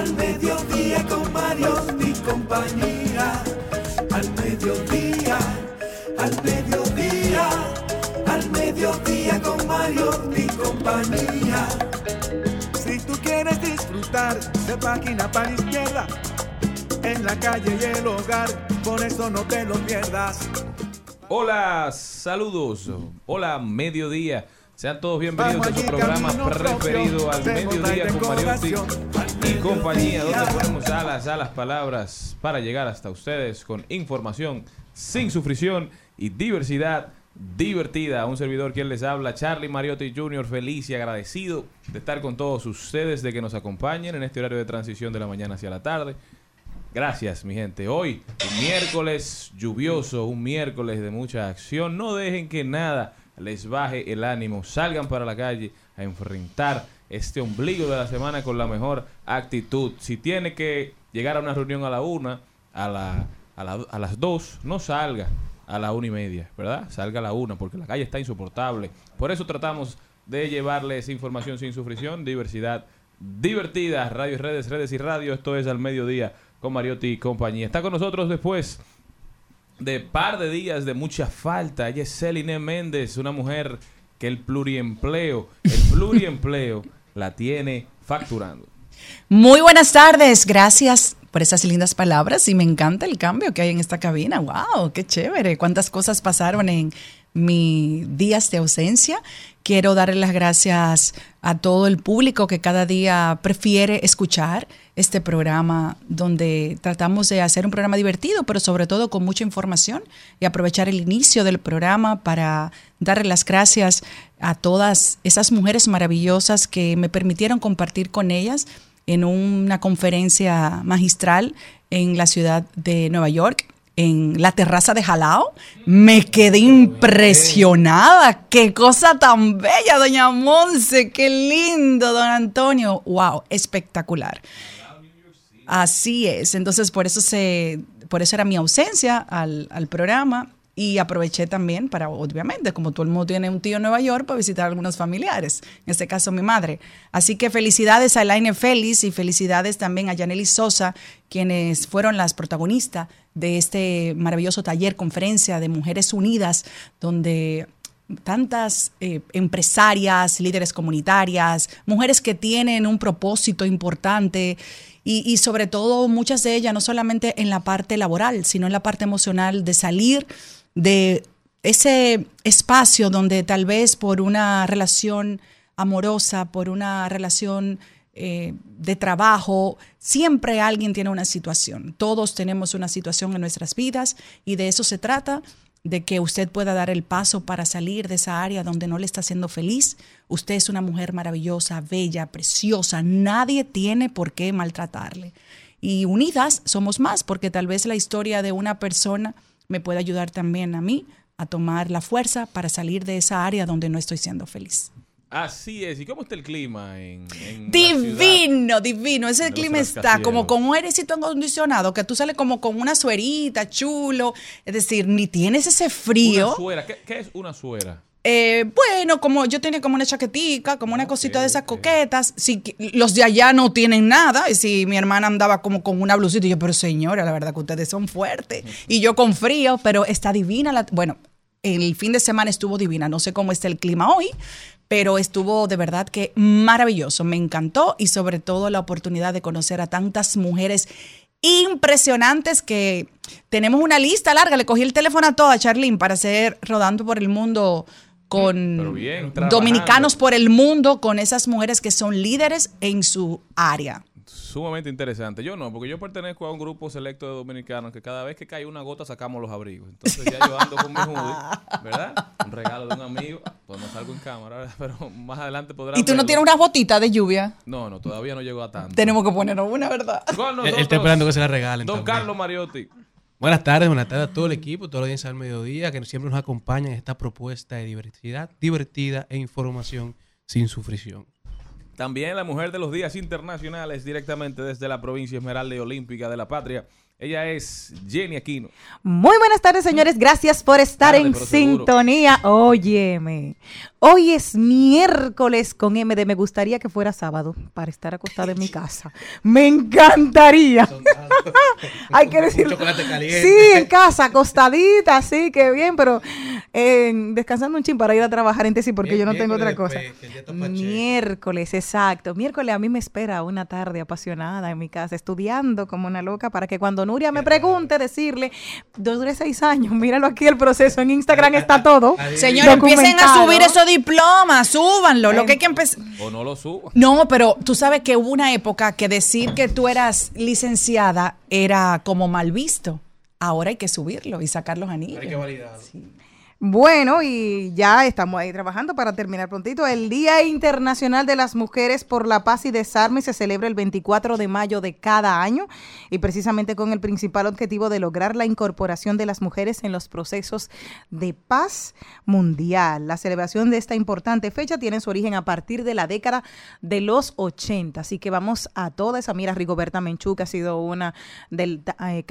al mediodía con Mario y compañía. Al mediodía, al mediodía, al mediodía con Mario y compañía. Si tú quieres disfrutar de página para izquierda, en la calle y el hogar, por eso no te lo pierdas. Hola, saludos. Hola, mediodía. Sean todos bienvenidos a su programa preferido al mediodía con Mariotti y compañía, donde ponemos alas a las palabras para llegar hasta ustedes con información sin sufrición y diversidad divertida. Un servidor quien les habla, Charlie Mariotti Jr., feliz y agradecido de estar con todos ustedes, de que nos acompañen en este horario de transición de la mañana hacia la tarde. Gracias, mi gente. Hoy, un miércoles lluvioso, un miércoles de mucha acción. No dejen que nada les baje el ánimo. Salgan para la calle a enfrentar este ombligo de la semana con la mejor actitud. Si tiene que llegar a una reunión a la una, a, la, a, la- a las dos, no salga a la una y media, ¿verdad? Salga a la una, porque la calle está insoportable. Por eso tratamos de llevarles información sin sufrición, diversidad divertida, radio y redes, redes y radio. Esto es al mediodía con Mariotti y compañía. Está con nosotros después de par de días de mucha falta. Ella es Celine Méndez, una mujer que el pluriempleo, el pluriempleo la tiene facturando. Muy buenas tardes, gracias por esas lindas palabras y me encanta el cambio que hay en esta cabina. ¡Wow! ¡Qué chévere! ¿Cuántas cosas pasaron en mis días de ausencia? Quiero darle las gracias a todo el público que cada día prefiere escuchar este programa donde tratamos de hacer un programa divertido, pero sobre todo con mucha información y aprovechar el inicio del programa para darle las gracias a todas esas mujeres maravillosas que me permitieron compartir con ellas en una conferencia magistral en la ciudad de Nueva York, en la terraza de Jalao. Me quedé impresionada. Qué cosa tan bella, doña Monse. Qué lindo, don Antonio. Wow, espectacular. Así es. Entonces, por eso se, por eso era mi ausencia al, al programa. Y aproveché también para, obviamente, como todo el mundo tiene un tío en Nueva York, para visitar a algunos familiares, en este caso mi madre. Así que felicidades a Elaine Félix y felicidades también a Yaneli Sosa, quienes fueron las protagonistas de este maravilloso taller, conferencia de Mujeres Unidas, donde tantas eh, empresarias, líderes comunitarias, mujeres que tienen un propósito importante y sobre todo muchas de ellas, no solamente en la parte laboral, sino en la parte emocional de salir de ese espacio donde tal vez por una relación amorosa, por una relación eh, de trabajo, siempre alguien tiene una situación. Todos tenemos una situación en nuestras vidas y de eso se trata, de que usted pueda dar el paso para salir de esa área donde no le está haciendo feliz. Usted es una mujer maravillosa, bella, preciosa. Nadie tiene por qué maltratarle. Y unidas somos más, porque tal vez la historia de una persona me puede ayudar también a mí a tomar la fuerza para salir de esa área donde no estoy siendo feliz. Así es. ¿Y cómo está el clima en? Divino, divino. Ese clima está como con un airecito acondicionado, que tú sales como con una suerita, chulo. Es decir, ni tienes ese frío. Una suera. ¿Qué, qué es una suera? Eh, bueno, como yo tenía como una chaquetica, como una Ok, cosita de esas coquetas. Si, los de allá no tienen nada. Y si mi hermana andaba como con una blusita, y yo, pero señora, la verdad que ustedes son fuertes. Y yo con frío, pero está divina la. Bueno, el fin de semana estuvo divina. No sé cómo está el clima hoy, pero estuvo de verdad que maravilloso, me encantó y sobre todo la oportunidad de conocer a tantas mujeres impresionantes que tenemos una lista larga. Le cogí el teléfono a toda Charlene para hacer rodando por el mundo con bien, dominicanos por el mundo, con esas mujeres que son líderes en su área. Sumamente interesante. Yo no, porque yo pertenezco a un grupo selecto de dominicanos que cada vez que cae una gota sacamos los abrigos. Entonces ya yo ando con mi hoodie, ¿verdad? Un regalo de un amigo. Pues no salgo en cámara, ¿verdad? pero más adelante podrán ¿Y tú no tienes unas botitas de lluvia? No, no, todavía no llego a tanto. Tenemos que ponernos una, ¿verdad? Él, está esperando que se la regalen. Don también. Carlos Mariotti. Buenas tardes, buenas tardes a todo el equipo, toda la audiencia del mediodía que siempre nos acompaña en esta propuesta de diversidad, divertida e información sin sufrición. También la mujer de los días internacionales directamente desde la provincia Esmeralda y Olímpica de la Patria. Ella es Jenny Aquino. Muy buenas tardes, señores. Gracias por estar en seguro. sintonía. Óyeme. Hoy es miércoles con M de Me gustaría que fuera sábado para estar acostada en mi casa. Me encantaría. Hay que decirlo. chocolate caliente. Sí, en casa, acostadita, sí, que bien, pero eh, descansando un chin para ir a trabajar en sí porque Mier- yo no tengo otra miércoles cosa. después. Miércoles, exacto. Miércoles a mí me espera una tarde apasionada en mi casa, estudiando como una loca para que cuando Nuria me pregunte, decirle, duré seis años, míralo aquí el proceso, en Instagram está todo. Señores, empiecen a subir esos diplomas, súbanlo. Lo que hay que empezar. O no lo suba. No, pero tú sabes que hubo una época que decir que tú eras licenciada era como mal visto. Ahora hay que subirlo y sacar los anillos. Hay que validarlo. Bueno, y ya estamos ahí trabajando para terminar prontito. El Día Internacional de las Mujeres por la Paz y Desarme se celebra el 24 de mayo de cada año y precisamente con el principal objetivo de lograr la incorporación de las mujeres en los procesos de paz mundial. La celebración de esta importante fecha tiene su origen a partir de la década de los 80, así que vamos a toda esa. Mira, Rigoberta Menchú, que ha sido una del eh,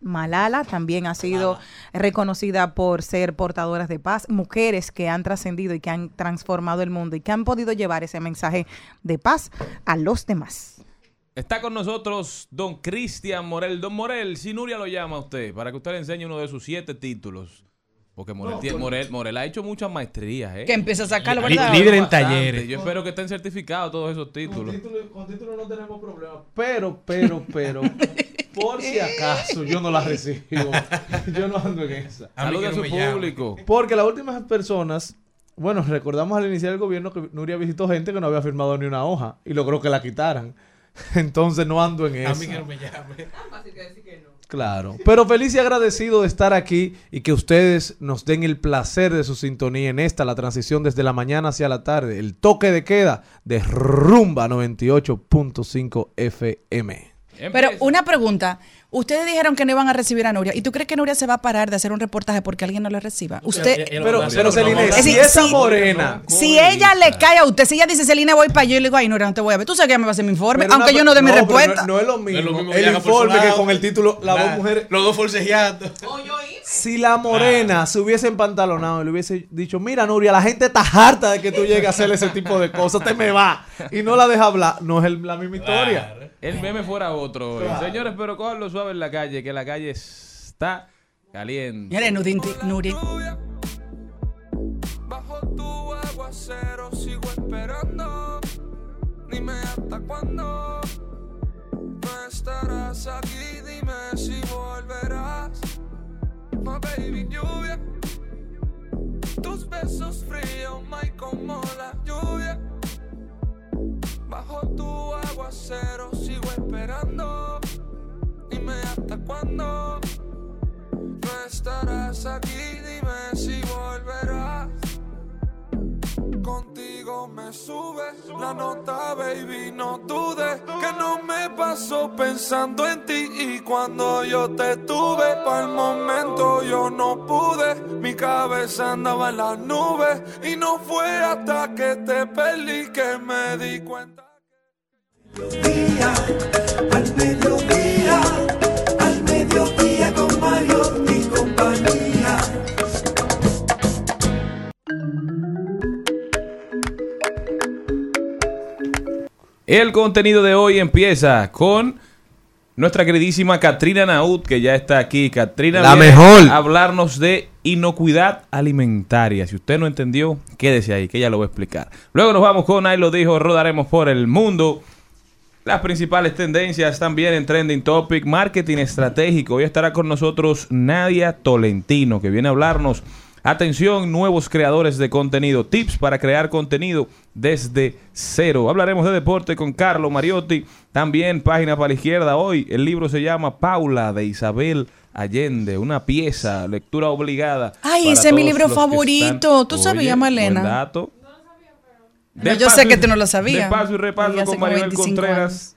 Malala, también ha sido reconocida por ser portadoras de paz, mujeres que han trascendido y que han transformado el mundo y que han podido llevar ese mensaje de paz a los demás. Está con nosotros don Cristian Morel. Don Morel, si Nuria lo llama a usted, para que usted le enseñe uno de sus siete títulos. Porque Morel, tiene- Morel, Morel ha hecho muchas maestrías, ¿eh? Que empiece a sacarlo, ¿verdad? líder en Bastante. talleres. Yo espero que estén certificados todos esos títulos. Con título, con título no tenemos problema. Pero, pero, pero, por si acaso yo no la recibo. Yo no ando en esa. A a su llame. público. Porque las últimas personas, bueno, recordamos al iniciar el gobierno que Nuria visitó gente que no había firmado ni una hoja y logró que la quitaran. Entonces no ando en A eso. mí que no me llame. Claro. Pero feliz y agradecido de estar aquí y que ustedes nos den el placer de su sintonía en esta, la transición desde la mañana hacia la tarde, el toque de queda de Rumba 98.5 FM. Pero una pregunta. Ustedes dijeron que no iban a recibir a Nuria. ¿Y tú crees que Nuria se va a parar de hacer un reportaje porque alguien no la reciba? Usted, Pero, pero Celine, si esa morena... si ella le cae a usted, si ella dice, Celina, voy para allá, yo le digo, ay, Nuria, no te voy a ver. Tú sabes que ella me va a hacer mi informe, Pero aunque una- yo no dé mi respuesta. No, no es lo No mismo, es lo mismo el informe que con el título Las Nah, dos mujeres... Los dos forcejeando. Si la morena se hubiese empantalonado y le hubiese dicho, mira Nuria, la gente está harta de que tú llegues a hacer ese tipo de cosas, te me va. Y no la deja hablar, no es el- la misma historia. Claro. El meme fuera otro. hoy. Señores, pero cójanlo suave en la calle, que la calle está caliente. Mire, Nudin- Nuria. Bajo tu aguacero sigo esperando. Dime hasta cuándo no estarás aquí. Dime si volverás. My baby lluvia. Tus besos fríos, my como la lluvia. Dime hasta cuándo no estarás aquí, dime si volverás. Contigo me sube la nota, baby, no dudes que no me paso pensando en ti y cuando yo te tuve, para el momento yo no pude, mi cabeza andaba en las nubes y no fue hasta que te perdí que me di cuenta. El contenido de hoy empieza con nuestra queridísima Katrina Naud, que ya está aquí. Katrina La mejor. a hablarnos de inocuidad alimentaria. Si usted no entendió, quédese ahí, que ella lo va a explicar. Luego nos vamos con, ahí lo dijo, rodaremos por el mundo. Las principales tendencias también en Trending Topic, marketing estratégico. Hoy estará con nosotros Nadia Tolentino, que viene a hablarnos. Atención, nuevos creadores de contenido, tips para crear contenido desde cero. Hablaremos de deporte con Carlos Mariotti. También página para la izquierda hoy. El libro se llama Paula de Isabel Allende, una pieza, lectura obligada. Ay, ese es mi libro favorito. ¿Tú sabías, Malena? buen dato. No, yo sé que tú no lo sabías. De paso y repaso con Maribel 25 Contreras.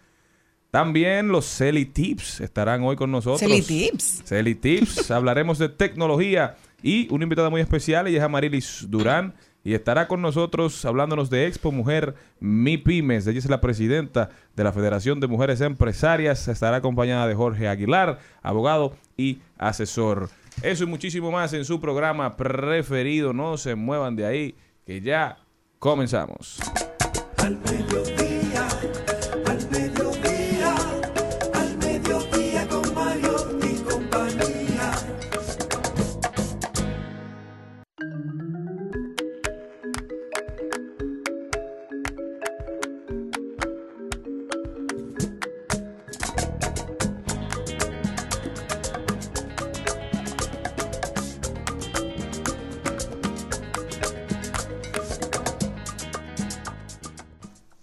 También los Celi Tips estarán hoy con nosotros. Celi Tips. Celi Tips. Hablaremos de tecnología y una invitada muy especial, ella es Amarilis Durán. Y estará con nosotros hablándonos de Expo Mujer Mi Pymes. Ella es la presidenta de la Federación de Mujeres Empresarias. Estará acompañada de Jorge Aguilar, abogado y asesor. Eso y muchísimo más en su programa preferido. No se muevan de ahí, que ya comenzamos.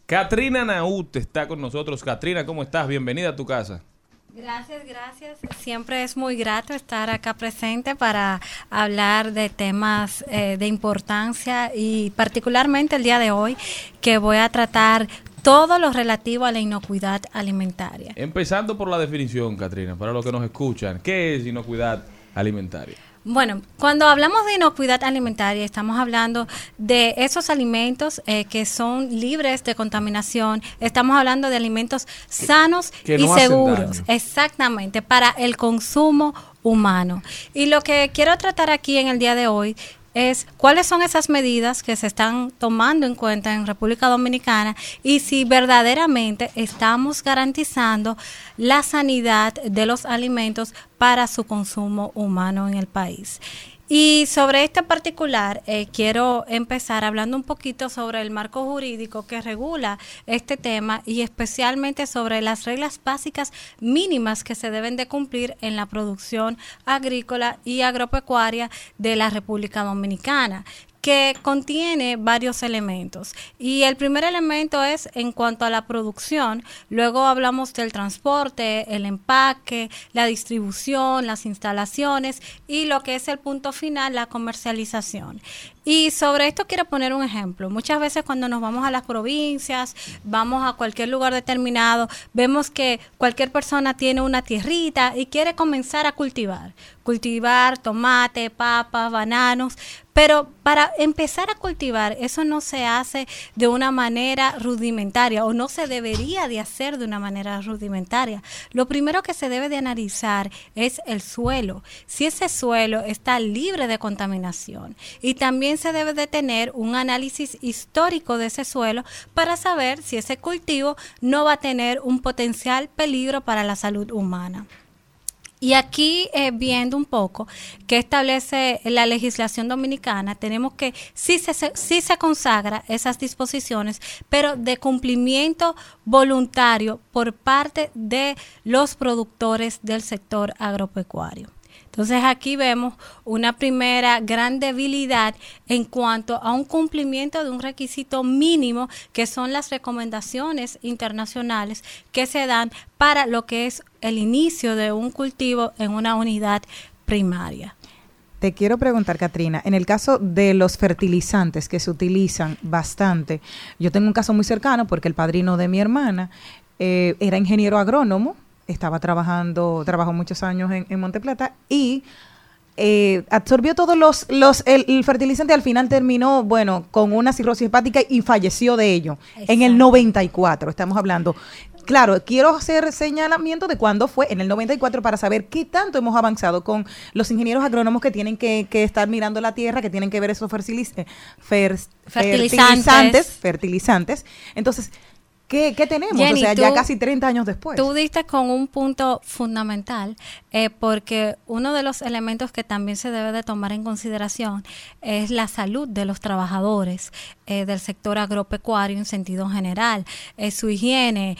Katrina Naut está con nosotros. Katrina, ¿cómo estás? Bienvenida a tu casa. Gracias, gracias. Siempre es muy grato estar acá presente para hablar de temas eh, de importancia y particularmente el día de hoy que voy a tratar todo lo relativo a la inocuidad alimentaria. Empezando por la definición, Katrina, para los que nos escuchan. ¿Qué es inocuidad alimentaria? Bueno, cuando hablamos de inocuidad alimentaria, estamos hablando de esos alimentos eh, que son libres de contaminación. Estamos hablando de alimentos sanos que y no seguros. Exactamente, para el consumo humano. Y lo que quiero tratar aquí en el día de hoy es cuáles son esas medidas que se están tomando en cuenta en República Dominicana y si verdaderamente estamos garantizando la sanidad de los alimentos para su consumo humano en el país. Y sobre este particular, eh, quiero empezar hablando un poquito sobre el marco jurídico que regula este tema y especialmente sobre las reglas básicas mínimas que se deben de cumplir en la producción agrícola y agropecuaria de la República Dominicana que contiene varios elementos. Y el primer elemento es en cuanto a la producción, luego hablamos del transporte, el empaque, la distribución, las instalaciones y lo que es el punto final, la comercialización. Y sobre esto quiero poner un ejemplo. Muchas veces cuando nos vamos a las provincias, vamos a cualquier lugar determinado, vemos que cualquier persona tiene una tierrita y quiere comenzar a cultivar. Cultivar tomate, papas, bananos. Pero para empezar a cultivar, eso no se hace de una manera rudimentaria o no se debería de hacer de una manera rudimentaria. Lo primero que se debe de analizar es el suelo. Si ese suelo está libre de contaminación y también se debe de tener un análisis histórico de ese suelo para saber si ese cultivo no va a tener un potencial peligro para la salud humana. Y aquí, eh, viendo un poco qué establece la legislación dominicana, tenemos que sí se, se- sí se consagra esas disposiciones, pero de cumplimiento voluntario por parte de los productores del sector agropecuario. Entonces aquí vemos una primera gran debilidad en cuanto a un cumplimiento de un requisito mínimo que son las recomendaciones internacionales que se dan para lo que es el inicio de un cultivo en una unidad primaria. Te quiero preguntar, Katrina, en el caso de los fertilizantes que se utilizan bastante, yo tengo un caso muy cercano porque el padrino de mi hermana eh, era ingeniero agrónomo, estaba trabajando, trabajó muchos años en, en Monteplata y eh, absorbió todos los, los el, el fertilizante al final terminó, bueno, con una cirrosis hepática y falleció de ello. En el Exacto. 94, estamos hablando. Claro, quiero hacer señalamiento de cuándo fue en el 94 para saber qué tanto hemos avanzado con los ingenieros agrónomos que tienen que, que estar mirando la tierra, que tienen que ver esos fertiliz- fer- Fertilizantes. fertilizantes, fertilizantes. Entonces, ¿qué, qué tenemos? Jenny, o sea, ya casi 30 años después. Tú diste con un punto fundamental, eh, porque uno de los elementos que también se debe de tomar en consideración es la salud de los trabajadores eh, del sector agropecuario en sentido general, eh, su higiene,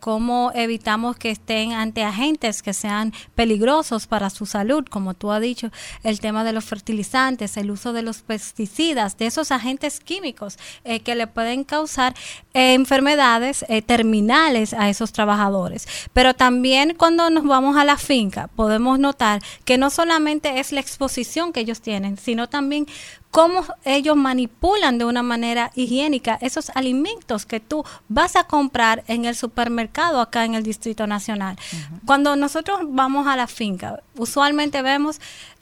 cómo evitamos que estén ante agentes que sean peligrosos para su salud, como tú has dicho, el tema de los fertilizantes, el uso de los pesticidas, de esos agentes químicos que le pueden causar eh, eh, terminales a esos trabajadores. Pero también cuando nos vamos a la finca podemos notar que no solamente es la exposición que ellos tienen, sino también cómo ellos manipulan de una manera higiénica esos alimentos que tú vas a comprar en el supermercado acá en el Distrito Nacional. Cuando nosotros vamos a la finca, usualmente vemos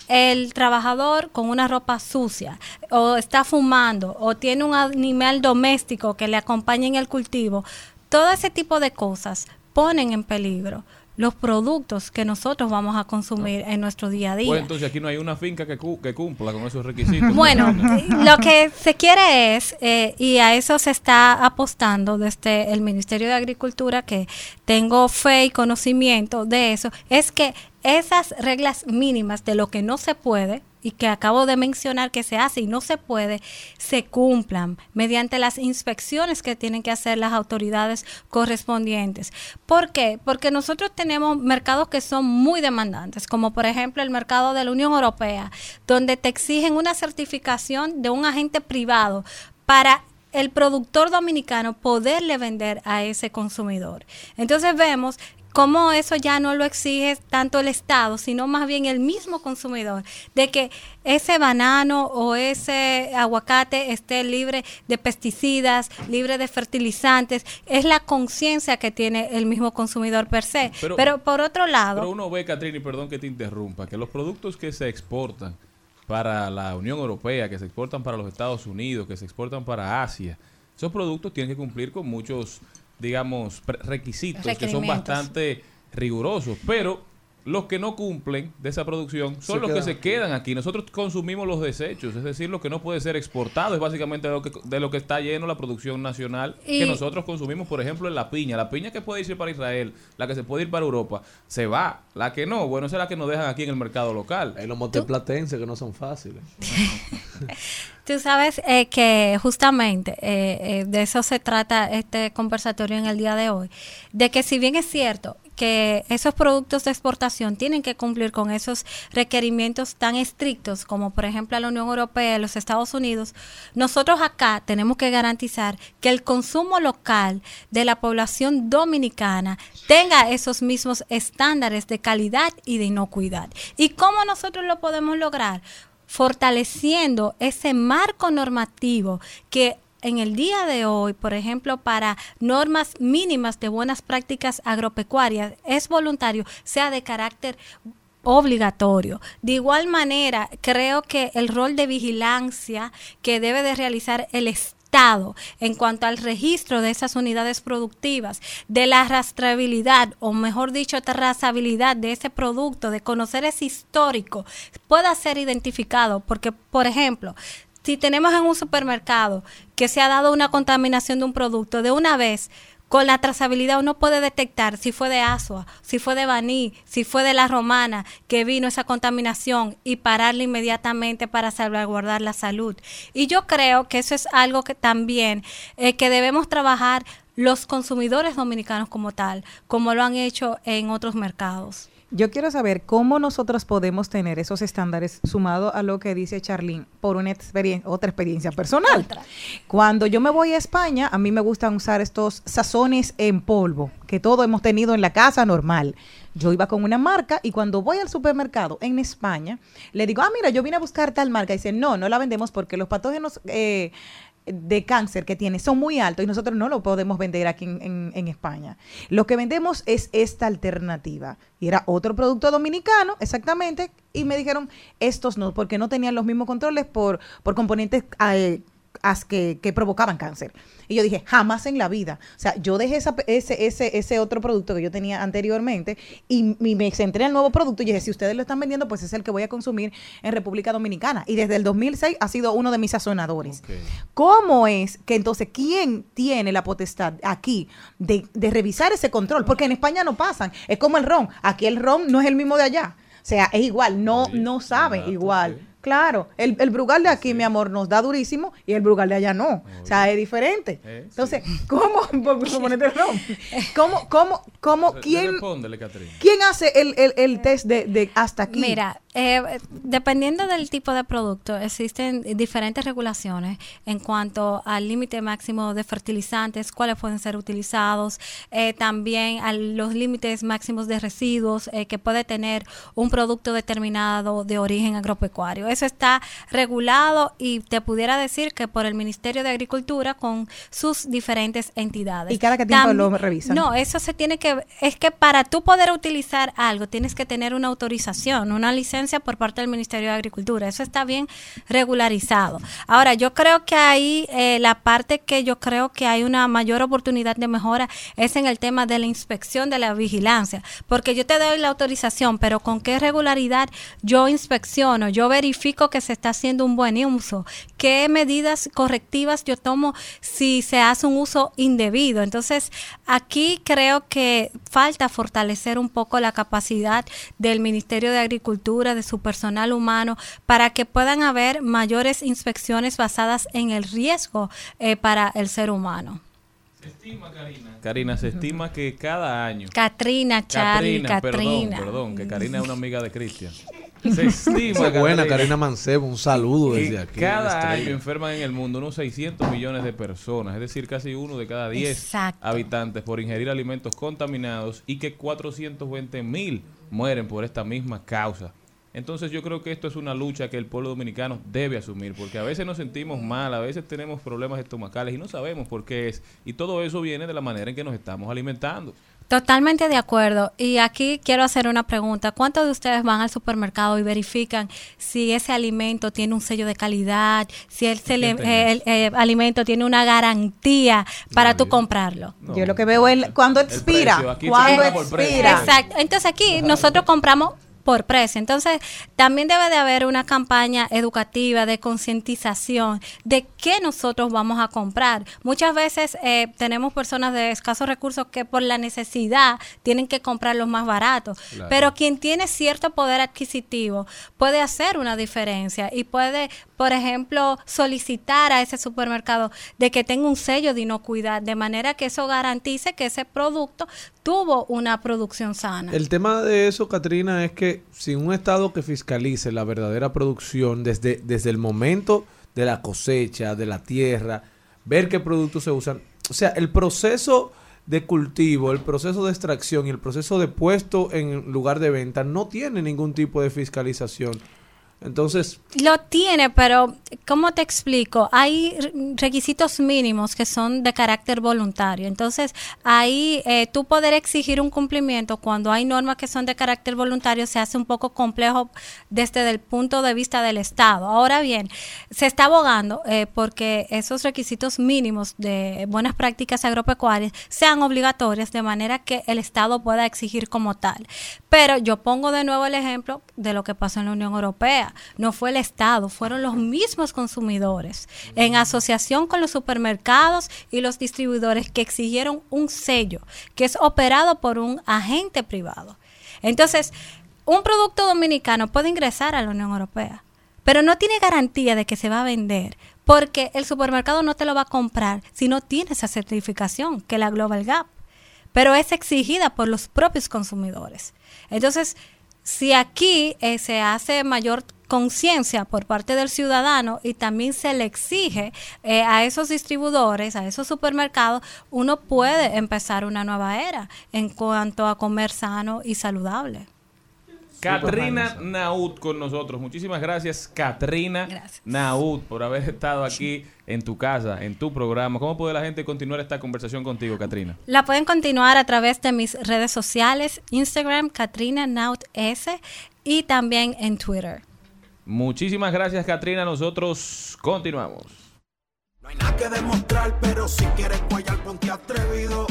el trabajador con una ropa sucia o está fumando o tiene un animal doméstico que le acompaña en el cultivo. Todo ese tipo de cosas ponen en peligro los productos que nosotros vamos a consumir en nuestro día a día. Pues entonces aquí no hay una finca que, cu- que cumpla con esos requisitos. Bueno, lo que se quiere es, eh, y a eso se está apostando desde el Ministerio de Agricultura, que tengo fe y conocimiento de eso, es que esas reglas mínimas de lo que no se puede y que acabo de mencionar que se hace y no se puede, se cumplan mediante las inspecciones que tienen que hacer las autoridades correspondientes. ¿Por qué? Porque nosotros tenemos mercados que son muy demandantes, como por ejemplo el mercado de la Unión Europea, donde te exigen una certificación de un agente privado para el productor dominicano poderle vender a ese consumidor. Entonces vemos cómo eso ya no lo exige tanto el Estado, sino más bien el mismo consumidor, de que ese banano o ese aguacate esté libre de pesticidas, libre de fertilizantes, es la conciencia que tiene el mismo consumidor per se. Pero- Pero, por otro lado, Pero uno ve, Catrini, perdón que te interrumpa, que los productos que se exportan para la Unión Europea, que se exportan para los Estados Unidos, que se exportan para Asia, esos productos tienen que cumplir con muchos, digamos, requisitos que son bastante rigurosos, pero los que no cumplen de esa producción son Se los que se aquí. quedan aquí. Nosotros consumimos los desechos, es decir, lo que no puede ser exportado es básicamente de lo que, de lo que está lleno la producción nacional que nosotros consumimos, por ejemplo, en la piña. La piña que puede irse para Israel, la que se puede ir para Europa, se va. La que no, bueno, esa es la que nos dejan aquí en el mercado local. Hay los moteplatenses que no son fáciles. Tú sabes eh, que justamente eh, eh, de eso se trata este conversatorio en el día de hoy, de que si bien es cierto que esos productos de exportación tienen que cumplir con esos requerimientos tan estrictos como por ejemplo la Unión Europea y los Estados Unidos, nosotros acá tenemos que garantizar que el consumo local de la población dominicana tenga esos mismos estándares de calidad y de inocuidad. ¿Y cómo nosotros lo podemos lograr? fortaleciendo ese marco normativo que en el día de hoy, por ejemplo, para normas mínimas de buenas prácticas agropecuarias, es voluntario, sea de carácter obligatorio. De igual manera, creo que el rol de vigilancia que debe de realizar el Estado en cuanto al registro de esas unidades productivas, de la rastreabilidad, o mejor dicho, trazabilidad de ese producto, de conocer ese histórico, pueda ser identificado, porque, por ejemplo, si tenemos en un supermercado que se ha dado una contaminación de un producto, de una vez, con la trazabilidad uno puede detectar si fue de Asua, si fue de Baní, si fue de la Romana que vino esa contaminación y pararla inmediatamente para salvaguardar la salud. Y yo creo que eso es algo que también eh, que debemos trabajar los consumidores dominicanos como tal, como lo han hecho en otros mercados. Yo quiero saber cómo nosotros podemos tener esos estándares sumado a lo que dice Charlene por una experiencia, otra experiencia personal. Cuando yo me voy a España, a mí me gustan usar estos sazones en polvo que todos hemos tenido en la casa normal. Yo iba con una marca y cuando voy al supermercado en España, le digo, ah, mira, yo vine a buscar tal marca. Y dice, no, no la vendemos porque los patógenos eh, de cáncer que tiene son muy altos y nosotros no lo podemos vender aquí en, en- España. Lo que vendemos es esta alternativa. Y era otro producto dominicano, exactamente, y me dijeron, estos no, porque no tenían los mismos controles por, por componentes as- que, que provocaban cáncer. Y yo dije, jamás en la vida. O sea, yo dejé esa- ese, ese, ese otro producto que yo tenía anteriormente y, y me centré en el nuevo producto y dije, si ustedes lo están vendiendo, pues es el que voy a consumir en República Dominicana. Y desde el 2006 ha sido uno de mis sazonadores. ¿Cómo es que entonces quién tiene la potestad aquí de, de revisar ese control? Porque en España no pasan. Es como el ron. Aquí el ron no es el mismo de allá. O sea, es igual, no, Oye, no sabe igual. sí. Claro, el, el Brugal de aquí, mi amor, nos da durísimo y el Brugal de allá no. O sea, es diferente. Eh, Entonces, ¿cómo, ¿cómo, cómo, cómo, quién, quién hace el, el, el test de, de hasta aquí? Mira, eh, dependiendo del tipo de producto, existen diferentes regulaciones en cuanto al límite máximo de fertilizantes, cuáles pueden ser utilizados, eh, también a los límites máximos de residuos eh, que puede tener un producto determinado de origen agropecuario. Eso está regulado y te pudiera decir que por el Ministerio de Agricultura con sus diferentes entidades. ¿Y cada qué tiempo Tam- lo revisan? No, eso se tiene que, es que para tú poder utilizar algo tienes que tener una autorización, una licencia por parte del Ministerio de Agricultura. Eso está bien regularizado. Ahora, yo creo que ahí eh, la parte que yo creo que hay una mayor oportunidad de mejora es en el tema de la inspección de la vigilancia, porque yo te doy la autorización, pero con qué regularidad yo inspecciono, yo verifico que se está haciendo un buen uso, qué medidas correctivas yo tomo si se hace un uso indebido. Entonces, aquí creo que falta fortalecer un poco la capacidad del Ministerio de Agricultura, de su personal humano, para que puedan haber mayores inspecciones basadas en el riesgo eh, para el ser humano. Karina, se estima que cada año. Katrina, Charlie, Katrina. perdón, perdón, que Karina es una amiga de Cristian. Se estima, Qué buena, Karina Mancebo. Un saludo desde aquí. cada año enferman en el mundo unos 600 millones de personas, es decir, casi uno de cada 10 Exacto. habitantes por ingerir alimentos contaminados y que 420 mil mueren por esta misma causa. Entonces yo creo que esto es una lucha que el pueblo dominicano debe asumir, porque a veces nos sentimos mal, a veces tenemos problemas estomacales y no sabemos por qué es. Y todo eso viene de la manera en que nos estamos alimentando. Totalmente de acuerdo. Y aquí quiero hacer una pregunta. ¿Cuántos de ustedes van al supermercado y verifican si ese alimento tiene un sello de calidad, si ese le- tenga el, eh, alimento tiene una garantía para tú comprarlo? No, Yo lo que veo es cuando el expira. Cuando expira. Exacto. Entonces aquí nosotros compramos por precio. Entonces, también debe de haber una campaña educativa de concientización de qué nosotros vamos a comprar. Muchas veces eh, tenemos personas de escasos recursos que por la necesidad tienen que comprar los más baratos, Claro. pero quien tiene cierto poder adquisitivo puede hacer una diferencia y puede, por ejemplo, solicitar a ese supermercado de que tenga un sello de inocuidad, de manera que eso garantice que ese producto tuvo una producción sana. El tema de eso, Katrina, es que sin un Estado que fiscalice la verdadera producción desde, desde el momento de la cosecha, de la tierra, ver qué productos se usan, o sea, el proceso de cultivo, el proceso de extracción y el proceso de puesto en lugar de venta no tiene ningún tipo de fiscalización. Entonces, Lo tiene, pero ¿cómo te explico? Hay requisitos mínimos que son de carácter voluntario. Entonces, ahí eh, tú poder exigir un cumplimiento cuando hay normas que son de carácter voluntario se hace un poco complejo desde el punto de vista del Estado. Ahora bien, se está abogando eh, porque esos requisitos mínimos de buenas prácticas agropecuarias sean obligatorias de manera que el Estado pueda exigir como tal. Pero yo pongo de nuevo el ejemplo de lo que pasó en la Unión Europea. No fue el Estado, fueron los mismos consumidores, en asociación con los supermercados y los distribuidores que exigieron un sello que es operado por un agente privado. Entonces, un producto dominicano puede ingresar a la Unión Europea, pero no tiene garantía de que se va a vender, porque el supermercado no te lo va a comprar si no tiene esa certificación, que la Global Gap, pero es exigida por los propios consumidores. Entonces, si aquí eh, se hace mayor conciencia por parte del ciudadano y también se le exige eh, a esos distribuidores, a esos supermercados, uno puede empezar una nueva era en cuanto a comer sano y saludable. Katrina Naud con nosotros. Muchísimas gracias, Katrina Gracias. Naud, por haber estado aquí en tu casa, en tu programa. ¿Cómo puede la gente continuar esta conversación contigo, Katrina? La pueden continuar a través de mis redes sociales, Instagram, Katrina Naut S, y también en Twitter. Muchísimas gracias, Katrina. Nosotros continuamos. No hay nada que demostrar, pero si quieres guayar, ponte atrevido.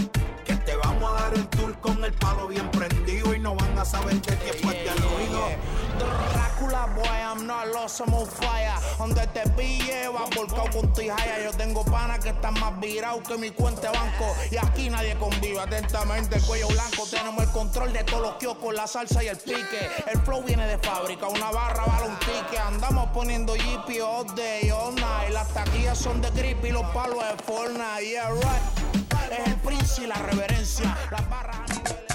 Que te vamos a dar el tour con el palo bien prendido y no van a saber de ti después del ruido. Drácula, boy, I'm not lost, I'm on fire. Donde te pille, va volcado con hija. Yo tengo pana que están más virados que mi cuenta de banco. Y aquí nadie convive atentamente. El cuello blanco, tenemos el control de todos los kioscos, la salsa y el pique. El flow viene de fábrica, una barra vale un pique. Andamos poniendo GP all day, all night. Las taquillas son de grip y los palos de Fortnite. Yeah, right. Es el príncipe y la reverencia. Las barras a nivel.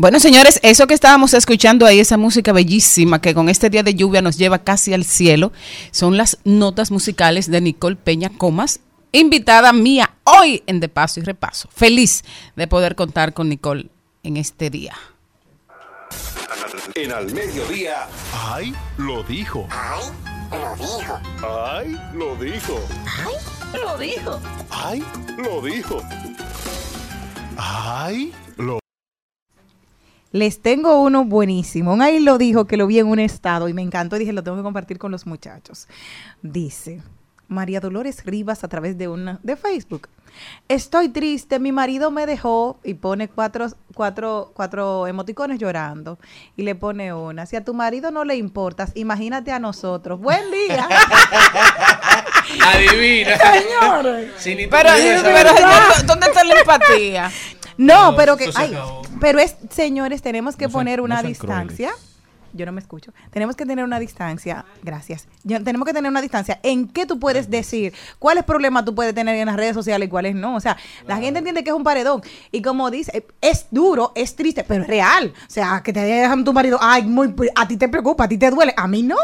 Bueno, señores, eso que estábamos escuchando ahí, esa música bellísima que con este día de lluvia nos lleva casi al cielo, son las notas musicales de Nicole Peña Comas, invitada mía hoy en De Paso y Repaso. Feliz de poder contar con Nicole en este día. En al mediodía. ¡Ay! Lo dijo. ¡Ay! Lo dijo. ¡Ay! Lo dijo. ¡Ay! Lo dijo. ¡Ay! Lo dijo. ¡Ay! Lo Les tengo uno buenísimo. Un ahí lo dijo que lo vi en un estado y me encantó y dije, lo tengo que compartir con los muchachos. Dice María Dolores Rivas a través de una de Facebook. Estoy triste, mi marido me dejó y pone cuatro, cuatro, cuatro emoticones llorando y le pone una. Si a tu marido no le importas, imagínate a nosotros. Buen día. Adivina. Señores. Pero, ¿dónde está la empatía? No, No, pero que, eso se ay, acabó. Pero es, señores, tenemos que No poner una distancia. Yo no me escucho. Tenemos que tener una distancia. Gracias. Tenemos que tener una distancia. ¿En qué tú puedes decir cuáles problemas tú puedes tener en las redes sociales y cuáles no? O sea, la gente entiende que es un paredón. Y como dice, es duro, es triste, pero es real. O sea, que te dejan tu marido, ay, muy, a ti te preocupa, a ti te duele. A mí no.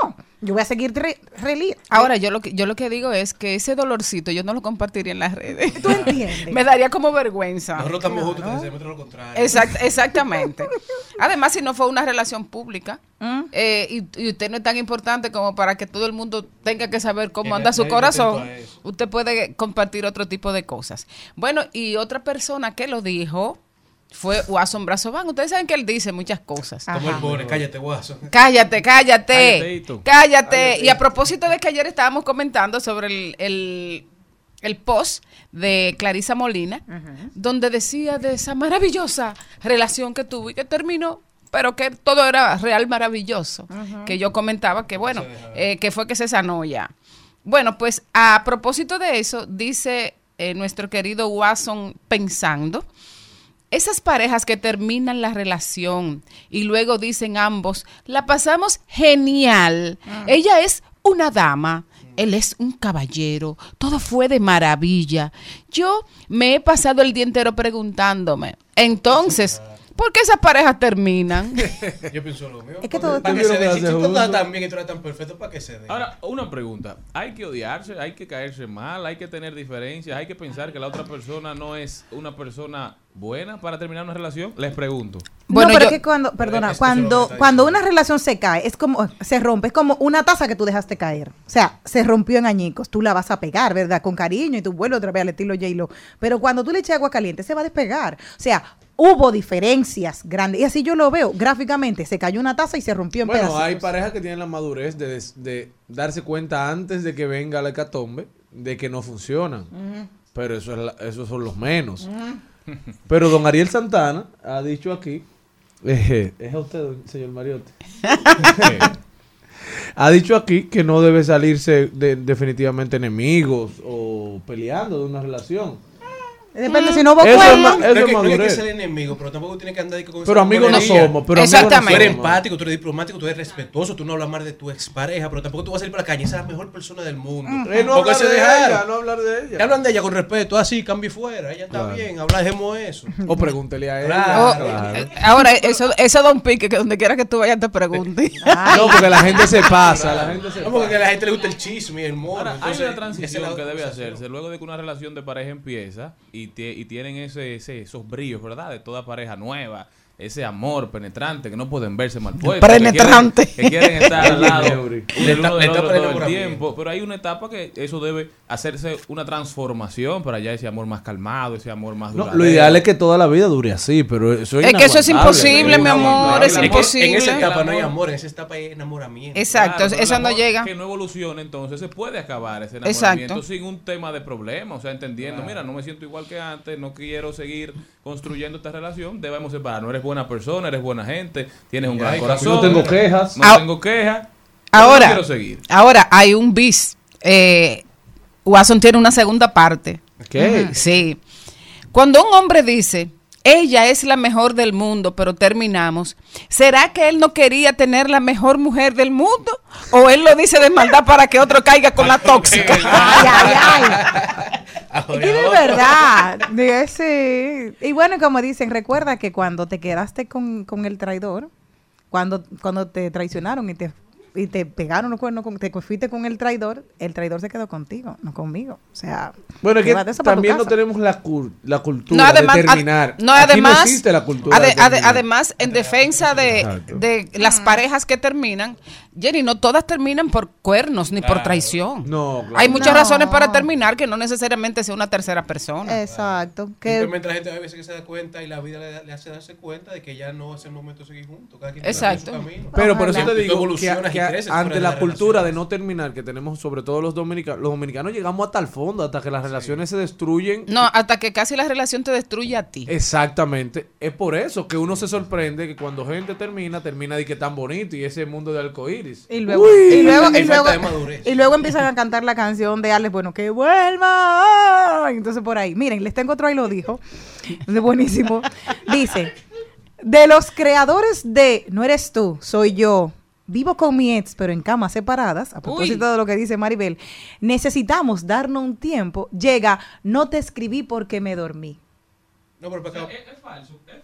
Yo voy a seguir re, reli- Ahora, yo lo que yo lo que digo es que ese dolorcito yo no lo compartiría en las redes. ¿Tú entiendes? Me daría como vergüenza. Nosotros estamos juntos, te demuestra lo contrario. Exact- exactamente. Además, si no fue una relación pública Mm. eh, y, y usted no es tan importante como para que todo el mundo tenga que saber cómo anda su corazón, usted puede compartir otro tipo de cosas. Bueno, y otra persona que lo dijo fue Watson Brazovan. Ustedes saben que él dice muchas cosas. Como él pone, cállate, guaso. Cállate, cállate. Cállate. Y a propósito de que ayer estábamos comentando sobre el, el- el post de Clarisa Molina, donde decía de esa maravillosa relación que tuvo y que terminó, pero que todo era real maravilloso. Que yo comentaba que, bueno, eh, que fue que se sanó ya. Bueno, pues a propósito de eso, dice eh, nuestro querido Watson pensando. Esas parejas que terminan la relación y luego dicen ambos, la pasamos genial. Ella es una dama, él es un caballero, todo fue de maravilla. Yo me he pasado el día entero preguntándome, entonces, ¿por qué esas parejas terminan? Yo pienso lo mismo. Es que todo- Para que se. Si tú estás tan bien y tú eres tan perfecto, ¿para que se dé? Ahora, una pregunta. ¿Hay que odiarse? ¿Hay que caerse mal? ¿Hay que tener diferencias? ¿Hay que pensar que la otra persona no es una persona buena para terminar una relación? Les pregunto. Bueno, no, pero yo- es que cuando, perdona, esto es lo que cuando, cuando una relación se cae, es como, se rompe, es como una taza que tú dejaste caer. O sea, se rompió en añicos. Tú la vas a pegar, ¿verdad? Con cariño y tú vuelves otra vez al estilo J-Lo. Pero cuando tú le echas agua caliente, se va a despegar. O sea, hubo diferencias grandes. Y así yo lo veo gráficamente. Se cayó una taza y se rompió en Bueno, pedacitos. hay parejas que tienen la madurez de, des- de darse cuenta antes de que venga la hecatombe de que no funcionan. Pero eso es la- esos son los menos. Pero don Ariel Santana ha dicho aquí, eh, es a usted, señor Mariotti, ha dicho aquí que no debe salirse de, definitivamente enemigos o peleando de una relación. Depende si no hubo Eso es cuerno. ma- eso es es que, no es que ser enemigo, pero tampoco tiene que andar con Pero amigos no somos, pero amigos no Exactamente. Tú eres empático, tú eres diplomático, tú eres respetuoso, tú no hablas mal de tu expareja, pero tampoco tú vas a salir para la calle, esa es la mejor persona del mundo. Eh, no hablar se de dejaron. ella, no hablar de ella. Que hablan de ella con respeto, así, cambie fuera, ella está Claro. bien, habla, dejemos eso. O pregúntele a ella. Claro. Claro. eh, Ahora, eso, eso da un pique que donde quiera que tú vayas te pregunte. No, porque la gente se pasa, la gente se No, porque a la gente le gusta el chisme y el entonces, hay una esa es transición que debe hacerse luego de que una relación de pareja empieza y, y tienen ese, ese- esos brillos, ¿verdad? De toda pareja nueva, ese amor penetrante que no pueden verse mal puestos. Penetrante. Que quieren, que quieren estar al lado del todo el tiempo. Pero hay una etapa que eso debe hacerse una transformación para ya ese amor más calmado, ese amor más No, lo ideal es que toda la vida dure así, pero eso es Es que eso es imposible, ¿no? mi amor, es Es que imposible. En esa etapa no hay amor- en esa etapa hay enamoramiento. Exacto, Claro, el no llega. Que no evolucione, entonces se puede acabar ese Exacto. enamoramiento sin un tema de problema. O sea, entendiendo, mira, no me siento igual que antes, no quiero seguir construyendo esta relación, debemos separarnos. Eres buena persona, eres buena gente, tienes un Y gran hay- corazón. no tengo quejas. No Ah, tengo quejas. Ahora, no quiero seguir. ahora hay un bis. Eh, Watson tiene una segunda parte. ¿Qué? Sí. Cuando un hombre dice, ella es la mejor del mundo, pero terminamos, ¿será que él no quería tener la mejor mujer del mundo? ¿O él lo dice de maldad para que otro caiga con la tóxica? Ay, ay, ay. Ahora, Es que de verdad. ese- Y bueno, como dicen, recuerda que cuando te quedaste con, con el traidor, cuando, cuando te traicionaron y te, y te pegaron los cuernos, te fuiste con el traidor, el traidor se quedó contigo, no conmigo. O sea, Bueno, es que también no tenemos la, la cultura No, además, de terminar. ad- no, Aquí además, no existe la cultura ade- de ade- terminar. además, en defensa de, de las parejas que terminan, Jenny, no todas terminan por cuernos ni por traición. No, claro. Hay muchas No. razones para terminar que no necesariamente sea una tercera persona. Exacto. Que, Simplemente la gente a veces que se da cuenta y la vida le, le hace darse cuenta de que ya no es el momento de seguir juntos. Cada quien tiene Exacto. su camino. Pero por eso te digo que, que creces ante la cultura de no terminar que tenemos sobre todo los dominicanos, los dominicanos llegamos hasta el fondo, hasta que las relaciones se destruyen. No, hasta que casi la relación te destruye a ti. Exactamente. Es por eso que uno se sorprende que cuando gente termina, termina de que tan bonito y ese mundo de arcoíris. y luego, Uy. y luego, y luego, y luego empiezan a cantar la canción de Alex, bueno, que vuelva. Entonces por ahí, miren, les tengo otro ahí lo dijo. Es buenísimo. Dice, de los creadores de No eres tú, soy yo. Vivo con mi ex, pero en camas separadas. A propósito de lo que dice Maribel, necesitamos darnos un tiempo. Llega, no te escribí porque me dormí. No, pero para acá-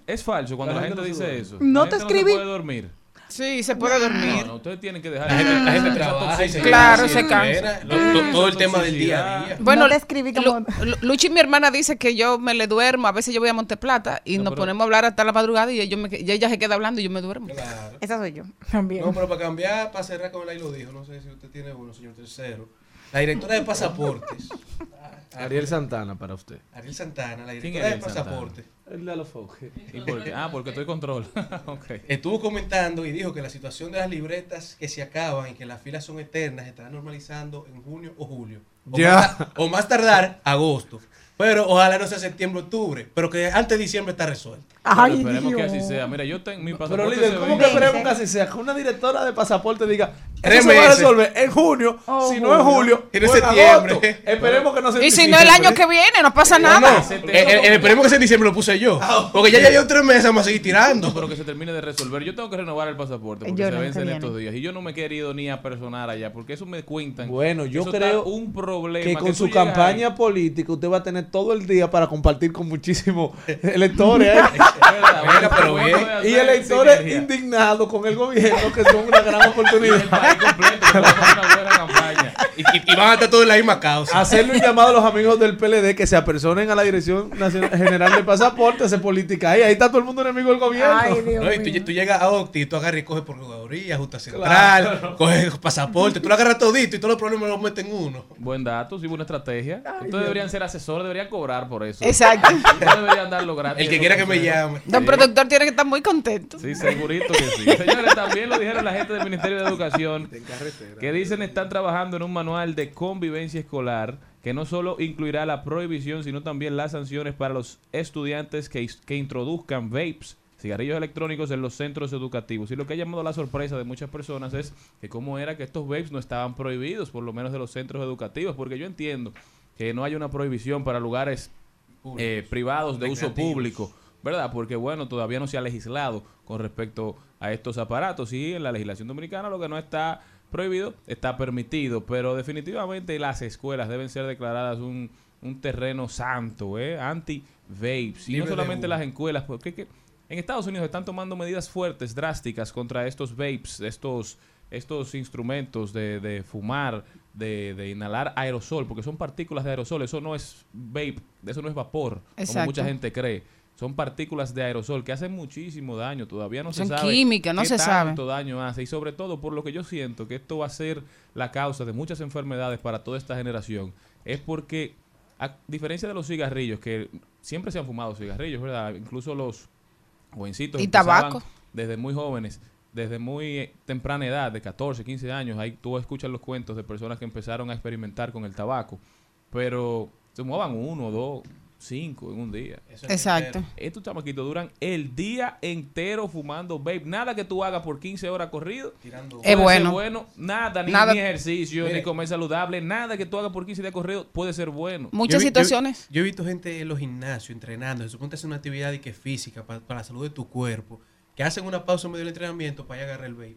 Es falso cuando La la, gente gente no se dice duerme. eso. No La te gente escribí. No se puede dormir. Sí, se puede dormir. No, no, ustedes tienen que dejar La gente, la gente esa trabaja y se Claro, se cansa. todo el tema del día a día. Bueno, No te escribí como- Lu- Lu- Luchi, mi hermana, dice que yo me le duermo. A veces yo voy a Monteplata y No, nos pero- ponemos a hablar hasta la madrugada y, yo me, y ella se queda hablando y yo me duermo. Claro. Esa soy yo también. No, pero para cambiar, para cerrar con el ahí lo dijo, no sé si usted tiene uno, señor tercero. La directora de pasaportes, Ariel Santana para usted. Ariel Santana, la ¿Quién directora de es Ariel Santana? pasaportes, El de los. ¿Y por qué? Ah, porque estoy control. estuvo comentando y dijo que la situación de las libretas que se acaban y que las filas son eternas estará normalizando en junio o julio. O Ya. Más, o más tardar, agosto. Pero ojalá no sea septiembre, octubre. Pero que antes de diciembre está resuelto. Ay, Bueno, esperemos que así sea. Mira, yo tengo mi Pero pasaporte. líder, se ¿cómo que esperemos que así sea? Que una directora de pasaporte diga, eso se va a resolver en junio, Oh, si no en julio, En septiembre. agosto. Esperemos que no se Y si no el año que viene, no pasa No, nada. no. Ese Eh, eh, esperemos que sea en diciembre lo puse yo. Ah, Porque ya llevo tres meses, vamos a seguir tirando. pero que se termine de resolver. Yo tengo que renovar el pasaporte porque Yo se no, vence en estos días. Y yo no me he querido ni apersonar allá porque eso me cuentan. Bueno, yo Eso está creo un problema que con su campaña ahí- política usted va a tener todo el día para compartir con muchísimos electores. ¿eh? Bueno, pero bueno, bien. y electores indignados con el gobierno, que son una gran Y el oportunidad. país completo, que va a hacer una buena campaña. Y, y- y van a estar todos en la misma causa. Hacerle un llamado a los amigos del PLD que se apersonen a la Dirección Nacional General de Pasaporte, hacer política ahí. Ahí está todo el mundo enemigo del gobierno. Ay, Dios No, y tú, mío. tú llegas a Octi, tú agarras y coges Procuraduría, Junta Central, coges pasaporte, tú lo agarras todito y todos los problemas los metes en uno. Buen dato, sí, buena estrategia. Ustedes deberían ser asesores, deberían cobrar por eso. Exacto. Ustedes deberían darlo gratis. El que quiera que me llame. Don productor tiene que estar muy contento. Sí, segurito que sí. Señores, también lo dijeron la gente del Ministerio de Educación, que dicen están trabajando en un manual de convivencia escolar que no solo incluirá la prohibición, sino también las sanciones para los estudiantes que, que introduzcan vapes, cigarrillos electrónicos en los centros educativos. Y lo que ha llamado la sorpresa de muchas personas es que cómo era que estos vapes no estaban prohibidos, por lo menos de los centros educativos, porque yo entiendo que no hay una prohibición para lugares eh, privados de uso público, ¿verdad? Porque bueno, todavía no se ha legislado con respecto a estos aparatos y en la legislación dominicana lo que no está prohibido está permitido, pero definitivamente las escuelas deben ser declaradas un, un terreno santo, ¿eh? Anti-vapes. Y no solamente las escuelas, porque que en Estados Unidos están tomando medidas fuertes, drásticas contra estos vapes, estos, estos instrumentos de, de fumar, de, de inhalar aerosol, porque son partículas de aerosol, eso no es vape, eso no es vapor, como mucha gente cree. Son partículas de aerosol que hacen muchísimo daño. Todavía no Son se sabe. químicas, no qué se sabe. tanto daño hace. Y sobre todo, por lo que yo siento que esto va a ser la causa de muchas enfermedades para toda esta generación, es porque, a diferencia de los cigarrillos, que siempre se han fumado cigarrillos, ¿verdad? Incluso los jovencitos Y tabaco. desde muy jóvenes, desde muy eh, temprana edad, de 14, 15 años, ahí tú escuchas los cuentos de personas que empezaron a experimentar con el tabaco, pero se fumaban uno, dos, cinco en un día. Exacto. Estos chamaquitos duran el día entero fumando vape. Nada que tú hagas por 15 horas corrido. puede Es bueno. bueno. Nada, ni, Nada- ni ejercicio, Mire. ni comer saludable. Nada que tú hagas por 15 días corrido puede ser bueno. Muchas Yo vi- yo- situaciones. Yo, he visto gente en los gimnasios entrenando, se supone que hacer una actividad y que física pa- para, la salud de tu cuerpo, que hacen una pausa en medio del entrenamiento para ir a agarrar el vape.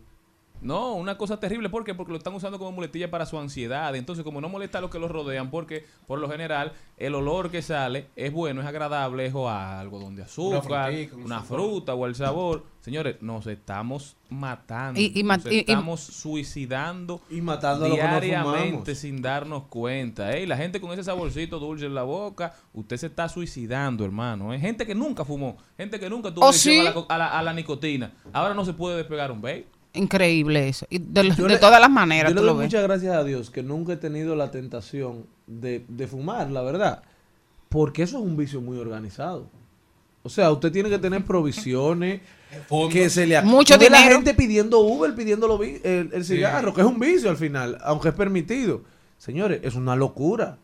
No, una cosa terrible. ¿Por qué? Porque lo están usando como muletilla para su ansiedad. Entonces, como no molesta a los que los rodean, porque por lo general el olor que sale es bueno, es agradable, es o a algodón de azúcar, una fruta o el sabor. Señores, nos estamos matando. Y- y ma- nos y- y- estamos suicidando Y matando no diariamente sin darnos cuenta. Ey, la gente con ese saborcito dulce en la boca, usted se está suicidando, hermano. ¿eh? Gente que nunca fumó, gente que nunca tuvo ¿Oh, sí? a, la, co- a la- a la nicotina. Ahora no se puede despegar un vape. Increíble eso. Y de, Yo de le- todas las maneras, Yo le tú lo doy ves. muchas gracias a Dios que nunca he tenido la tentación de, de fumar, la verdad. Porque eso es un vicio muy organizado. O sea, usted tiene que tener provisiones que se le Mucho ves la dinero. gente pidiendo Uber, pidiendo lo el, el cigarro, que es un vicio al final, aunque es permitido. Señores, es una locura.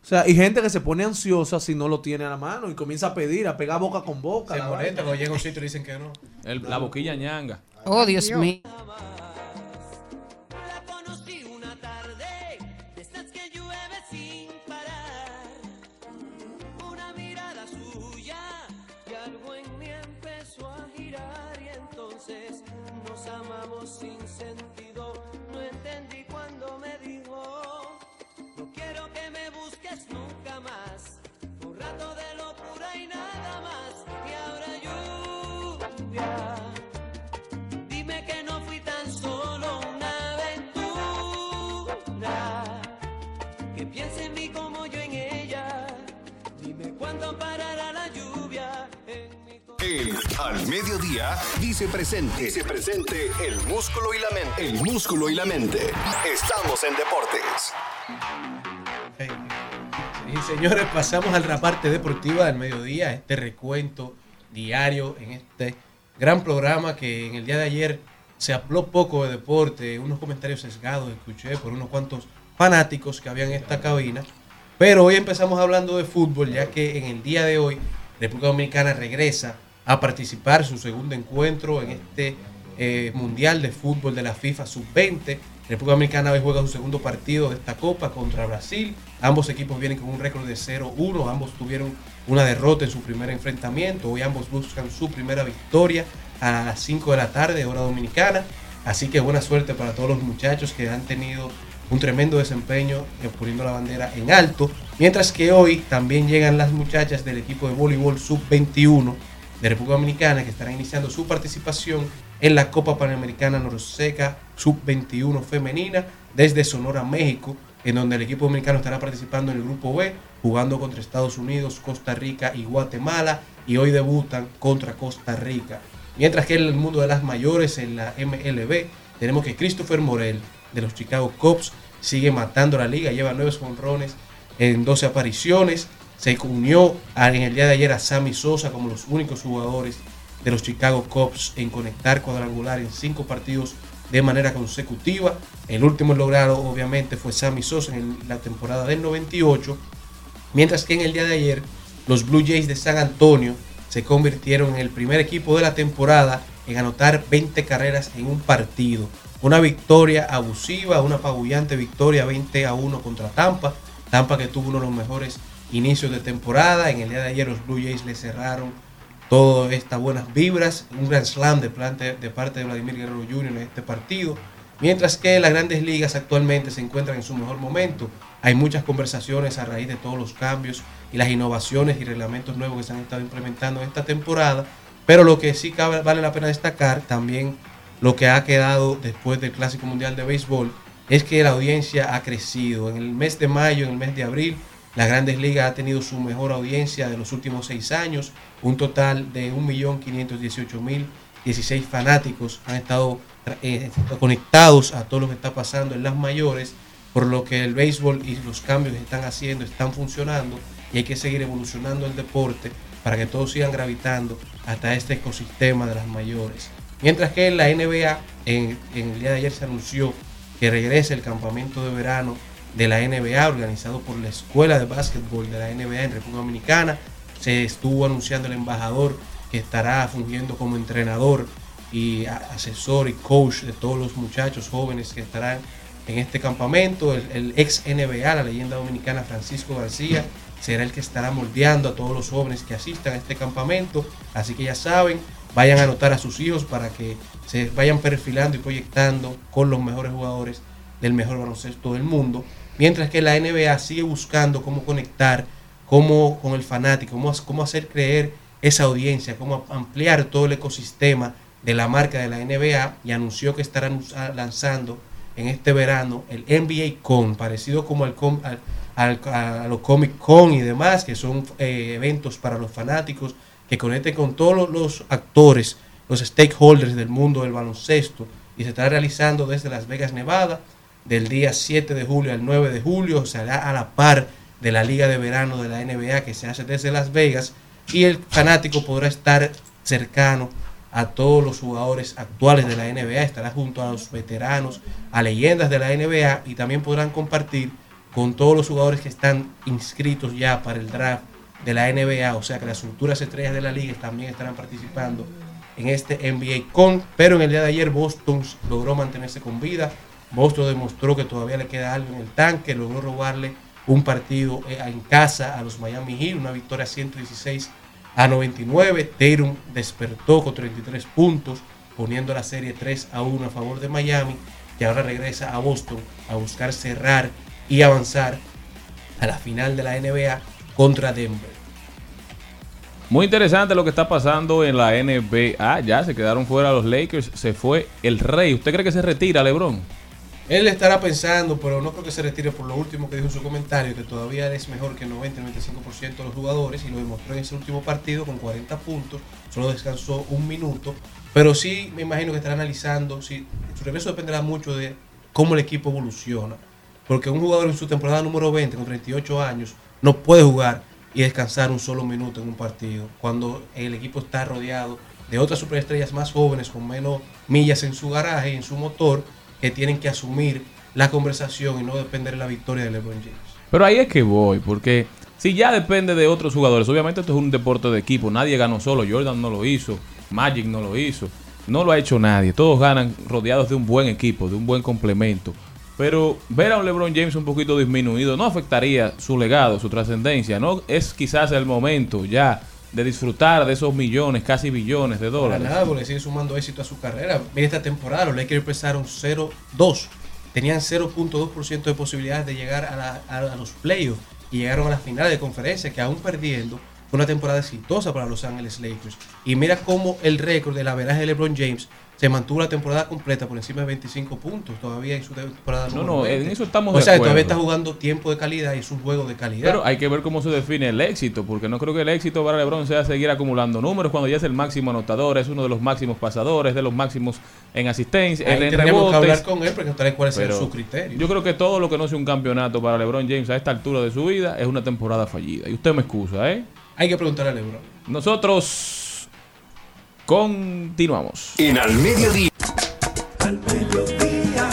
O sea, hay gente que se pone ansiosa si no lo tiene a la mano y comienza a pedir, a pegar boca con boca. Se la molesta cuando llega un sitio y dicen que no. El- la boquilla ñanga. Oh, Dios mío. La conocí una tarde, de estas que llueve sin parar. Una mirada Que piense en mí como yo en ella. Dime cuándo parará la lluvia en mi El Al Mediodía dice presente. Dice presente el músculo y la mente. El músculo y la mente. Estamos en deportes. Y señores, pasamos a la parte deportiva del mediodía, este recuento diario en este gran programa que en el día de ayer se habló poco de deporte, unos comentarios sesgados escuché por unos cuantos fanáticos que había en esta cabina, pero hoy empezamos hablando de fútbol ya que en el día de hoy República Dominicana regresa a participar su segundo encuentro en este eh, Mundial de Fútbol de la FIFA Sub-20. República Dominicana hoy juega su segundo partido de esta Copa contra Brasil. Ambos equipos vienen con un récord de 0-1. Ambos tuvieron una derrota en su primer enfrentamiento. Hoy ambos buscan su primera victoria a las 5 de la tarde, hora dominicana. Así que buena suerte para todos los muchachos que han tenido un tremendo desempeño eh, poniendo la bandera en alto. Mientras que hoy también llegan las muchachas del equipo de voleibol sub-21 de República Dominicana que estarán iniciando su participación en la Copa Panamericana Norseca Sub-21 femenina desde Sonora, México, en donde el equipo dominicano estará participando en el grupo B, jugando contra Estados Unidos, Costa Rica y Guatemala, y hoy debutan contra Costa Rica. Mientras que en el mundo de las mayores, en la MLB, tenemos que Christopher Morel de los Chicago Cubs sigue matando la liga, lleva nueve honrones en 12 apariciones. Se unió en el día de ayer a Sammy Sosa como los únicos jugadores de los Chicago Cubs en conectar cuadrangular en cinco partidos de manera consecutiva. El último en lograrlo obviamente fue Sammy Sosa en la temporada del 98. Mientras que en el día de ayer los Blue Jays de San Antonio se convirtieron en el primer equipo de la temporada en anotar 20 carreras en un partido. Una victoria abusiva, una apabullante victoria 20 a 1 contra Tampa. Tampa que tuvo uno de los mejores inicio de temporada. En el día de ayer los Blue Jays le cerraron todas estas buenas vibras. Un gran slam de, de parte de Vladimir Guerrero Jr. en este partido. Mientras que las grandes ligas actualmente se encuentran en su mejor momento. Hay muchas conversaciones a raíz de todos los cambios y las innovaciones y reglamentos nuevos que se han estado implementando en esta temporada. Pero lo que sí vale la pena destacar también lo que ha quedado después del Clásico Mundial de Béisbol es que la audiencia ha crecido. En el mes de mayo, en el mes de abril, las grandes ligas ha tenido su mejor audiencia de los últimos seis años. Un total de 1.518.016 fanáticos han estado eh, conectados a todo lo que está pasando en las mayores, por lo que el béisbol y los cambios que están haciendo están funcionando y hay que seguir evolucionando el deporte para que todos sigan gravitando hasta este ecosistema de las mayores. Mientras que en la NBA, en, en el día de ayer se anunció que regresa el campamento de verano de la NBA organizado por la Escuela de Básquetbol de la NBA en República Dominicana. Se estuvo anunciando el embajador que estará fungiendo como entrenador y asesor y coach de todos los muchachos jóvenes que estarán en este campamento. El, ex NBA, la leyenda dominicana Francisco García, será el que estará moldeando a todos los jóvenes que asistan a este campamento. Así que ya saben, vayan a anotar a sus hijos para que se vayan perfilando y proyectando con los mejores jugadores del mejor baloncesto del mundo. Mientras que la NBA sigue buscando cómo conectar cómo, con el fanático, cómo, cómo hacer creer esa audiencia, cómo ampliar todo el ecosistema de la marca de la NBA y anunció que estarán us- lanzando en este verano el NBA Con, parecido como al, com- al- a los Comic Con y demás, que son eh, eventos para los fanáticos que conecten con todos los, los actores, los stakeholders del mundo del baloncesto y se está realizando desde Las Vegas, Nevada, del día 7 de julio al 9 de julio, se hará a la par de la Liga de Verano de la NBA que se hace desde Las Vegas y el fanático podrá estar cercano a todos los jugadores actuales de la NBA, estará junto a los veteranos, a leyendas de la NBA y también podrán compartir con todos los jugadores que están inscritos ya para el draft de la NBA, o sea que las futuras estrellas de la liga también estarán participando en este NBA con, pero en el día de ayer Boston logró mantenerse con vida. Boston demostró que todavía le queda algo en el tanque, logró robarle un partido eh, en casa a los Miami Heat, una victoria 116 a 99. Tatum despertó con 33 puntos, poniendo la serie 3 a 1 a favor de Miami, que ahora regresa a Boston a buscar cerrar y avanzar a la final de la NBA contra Denver. Muy interesante lo que está pasando en la NBA. Ya se quedaron fuera los Lakers. Se fue el Rey. ¿Usted cree que se retira, LeBron? Él estará pensando, pero no creo que se retire por lo último que dijo en su comentario, que todavía es mejor que el 90-95% de los jugadores y lo demostró en ese último partido con 40 puntos, solo descansó un minuto, pero sí me imagino que estará analizando, si su regreso dependerá mucho de cómo el equipo evoluciona, porque un jugador en su temporada número 20 con 38 años no puede jugar y descansar un solo minuto en un partido, cuando el equipo está rodeado de otras superestrellas más jóvenes con menos millas en su garaje y en su motor, que tienen que asumir la conversación y no depender de la victoria de LeBron James. Pero ahí es que voy, porque si ya depende de otros jugadores, obviamente esto es un deporte de equipo, nadie ganó solo, Jordan no lo hizo, Magic no lo hizo, no lo ha hecho nadie, todos ganan rodeados de un buen equipo, de un buen complemento. Pero ver a un LeBron James un poquito disminuido no afectaría su legado, su trascendencia, no es quizás el momento ya de disfrutar de esos millones, casi billones de Para dólares. nada, porque le sigue sumando éxito a su carrera. Mira esta temporada, los Lakers empezaron 0-2. Tenían 0.2% de posibilidades de llegar a, la- a- a los playoffs y llegaron a la final de conferencia, que aún perdiendo, fue una temporada exitosa para Los Ángeles Lakers. Y mira cómo el récord de la veraje de LeBron James se mantuvo la temporada completa por encima de 25 puntos todavía en su temporada No, no, 20. en eso estamos O sea, todavía está jugando tiempo de calidad y es un juego de calidad. Pero hay que ver cómo se define el éxito, porque no creo que el éxito para LeBron sea seguir acumulando números cuando ya es el máximo anotador, es uno de los máximos pasadores, de los máximos en asistencia, Ahí en rebotes. que hablar con él preguntarle cuál es su criterio. Yo creo que todo lo que no sea un campeonato para LeBron James a esta altura de su vida es una temporada fallida. Y usted me excusa, ¿eh? Hay que preguntarle a LeBron. Nosotros continuamos. En al mediodía. Al mediodía,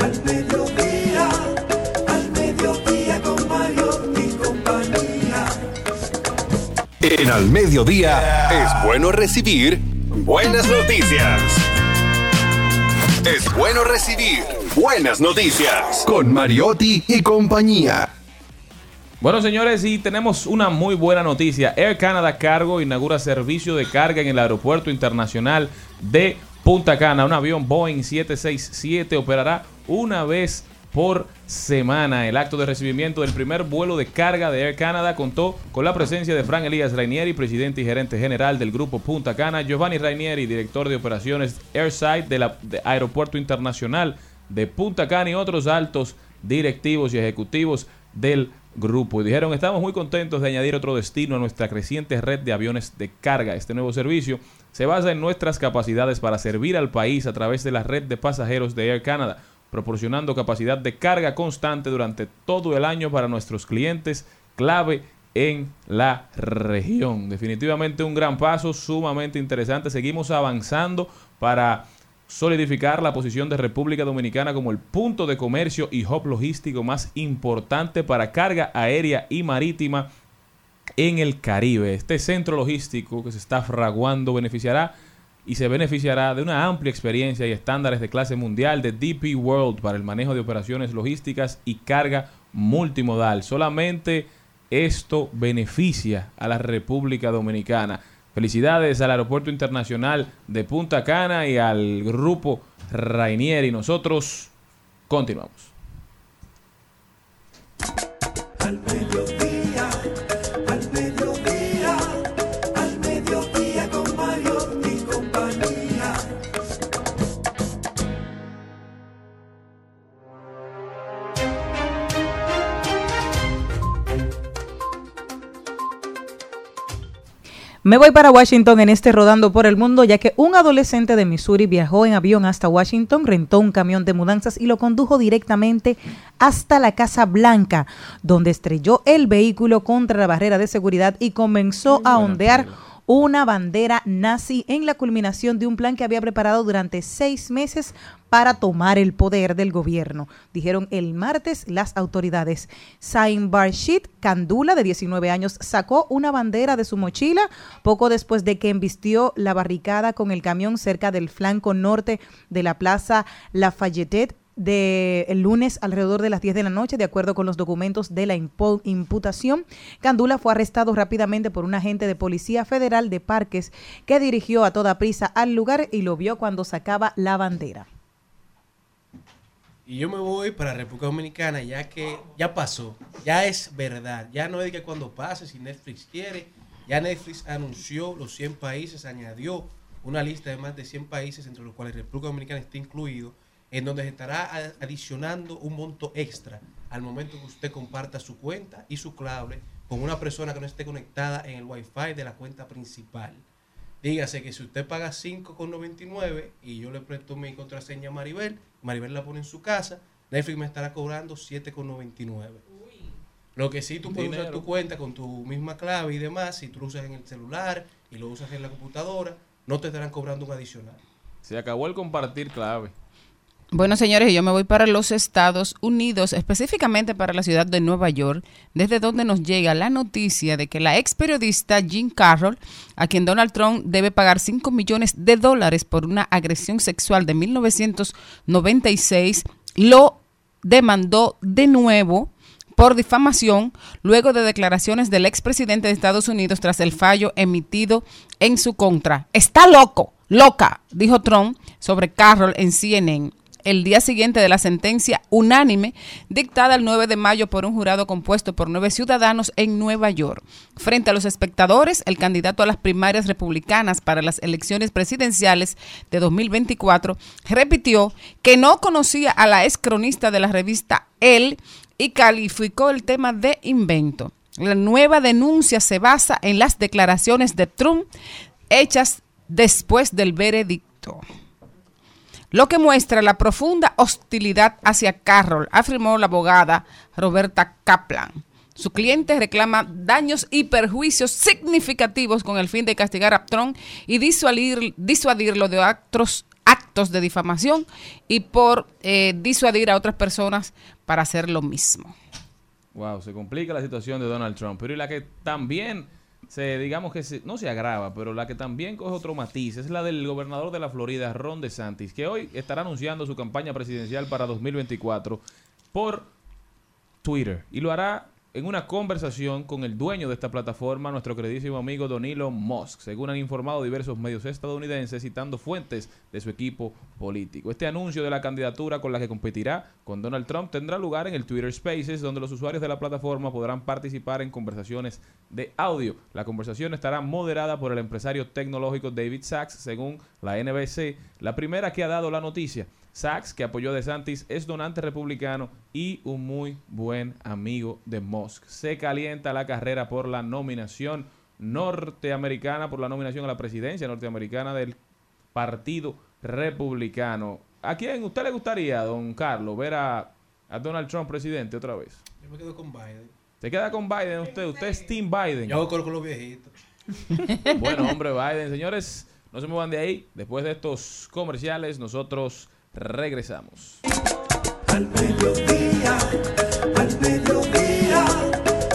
al mediodía, al mediodía con Mario y compañía. En al mediodía es bueno recibir buenas noticias. Es bueno recibir buenas noticias con Mariotti y compañía. Bueno, señores, y tenemos una muy buena noticia. Air Canada Cargo inaugura servicio de carga en el Aeropuerto Internacional de Punta Cana. Un avión Boeing 767 operará una vez por semana. El acto de recibimiento del primer vuelo de carga de Air Canada contó con la presencia de Fran Elías Rainieri, presidente y gerente general del grupo Punta Cana, Giovanni Rainieri, director de operaciones Airside del Aeropuerto Internacional de Punta Cana y otros altos directivos y ejecutivos del grupo. Y dijeron, estamos muy contentos de añadir otro destino a nuestra creciente red de aviones de carga. Este nuevo servicio se basa en nuestras capacidades para servir al país a través de la red de pasajeros de Air Canada, proporcionando capacidad de carga constante durante todo el año para nuestros clientes clave en la región. Definitivamente un gran paso, sumamente interesante. Seguimos avanzando para solidificar la posición de República Dominicana como el punto de comercio y hub logístico más importante para carga aérea y marítima en el Caribe. Este centro logístico que se está fraguando beneficiará y se beneficiará de una amplia experiencia y estándares de clase mundial de DP World para el manejo de operaciones logísticas y carga multimodal. Solamente esto beneficia a la República Dominicana. Felicidades al Aeropuerto Internacional de Punta Cana y al grupo Rainieri. Nosotros continuamos. Me voy para Washington en este rodando por el mundo, ya que un adolescente de Missouri viajó en avión hasta Washington, rentó un camión de mudanzas y lo condujo directamente hasta la Casa Blanca, donde estrelló el vehículo contra la barrera de seguridad y comenzó a ondear una bandera nazi en la culminación de un plan que había preparado durante seis meses para tomar el poder del gobierno, dijeron el martes las autoridades. Sain Barshit Kandula, de 19 años, sacó una bandera de su mochila poco después de que embistió la barricada con el camión cerca del flanco norte de la plaza Lafayette de el lunes alrededor de las 10 de la noche, de acuerdo con los documentos de la imputación. Candula fue arrestado rápidamente por un agente de policía federal de parques que dirigió a toda prisa al lugar y lo vio cuando sacaba la bandera. Y yo me voy para República Dominicana ya que ya pasó, ya es verdad, ya no es de que cuando pase, si Netflix quiere, ya Netflix anunció los 100 países, añadió una lista de más de 100 países, entre los cuales República Dominicana está incluido, en donde se estará adicionando un monto extra al momento que usted comparta su cuenta y su clave con una persona que no esté conectada en el Wi-Fi de la cuenta principal. Dígase que si usted paga 5,99 y yo le presto mi contraseña a Maribel, Maribel la pone en su casa, Netflix me estará cobrando 7,99. Lo que sí tú puedes usar Dinero. tu cuenta con tu misma clave y demás, si tú lo usas en el celular y lo usas en la computadora, no te estarán cobrando un adicional. Se acabó el compartir clave. Bueno, señores, yo me voy para los Estados Unidos, específicamente para la ciudad de Nueva York, desde donde nos llega la noticia de que la ex periodista Jean Carroll, a quien Donald Trump debe pagar 5 millones de dólares por una agresión sexual de 1996, lo demandó de nuevo por difamación luego de declaraciones del expresidente de Estados Unidos tras el fallo emitido en su contra. Está loco, loca, dijo Trump sobre Carroll en CNN el día siguiente de la sentencia unánime dictada el 9 de mayo por un jurado compuesto por nueve ciudadanos en Nueva York. Frente a los espectadores, el candidato a las primarias republicanas para las elecciones presidenciales de 2024 repitió que no conocía a la ex cronista de la revista El y calificó el tema de invento. La nueva denuncia se basa en las declaraciones de Trump hechas después del veredicto lo que muestra la profunda hostilidad hacia Carroll, afirmó la abogada Roberta Kaplan. Su cliente reclama daños y perjuicios significativos con el fin de castigar a Trump y disuadir- disuadirlo de actos, actos de difamación y por eh, disuadir a otras personas para hacer lo mismo. Wow, se complica la situación de Donald Trump. Pero y la que también se, digamos que se- no se agrava, pero la que también coge otro matiz es la del gobernador de la Florida, Ron DeSantis, que hoy estará anunciando su campaña presidencial para 2024 por Twitter. Y lo hará en una conversación con el dueño de esta plataforma, nuestro queridísimo amigo Don Elon Musk, según han informado diversos medios estadounidenses citando fuentes de su equipo político. Este anuncio de la candidatura con la que competirá con Donald Trump tendrá lugar en el Twitter Spaces, donde los usuarios de la plataforma podrán participar en conversaciones de audio. La conversación estará moderada por el empresario tecnológico David Sachs, según la NBC, la primera que ha dado la noticia. Sachs, que apoyó a DeSantis, es donante republicano y un muy buen amigo de Musk. Se calienta la carrera por la nominación norteamericana, por la nominación a la presidencia norteamericana del Partido Republicano. ¿A quién usted le gustaría, don Carlos, ver a, a Donald Trump presidente otra vez? Yo me quedo con Biden. ¿Se queda con Biden usted? ¿Usted es Team Biden? Yo con los viejitos. Bueno, hombre, Biden. Señores, no se muevan de ahí. Después de estos comerciales, nosotros regresamos. Al mediodía, al mediodía,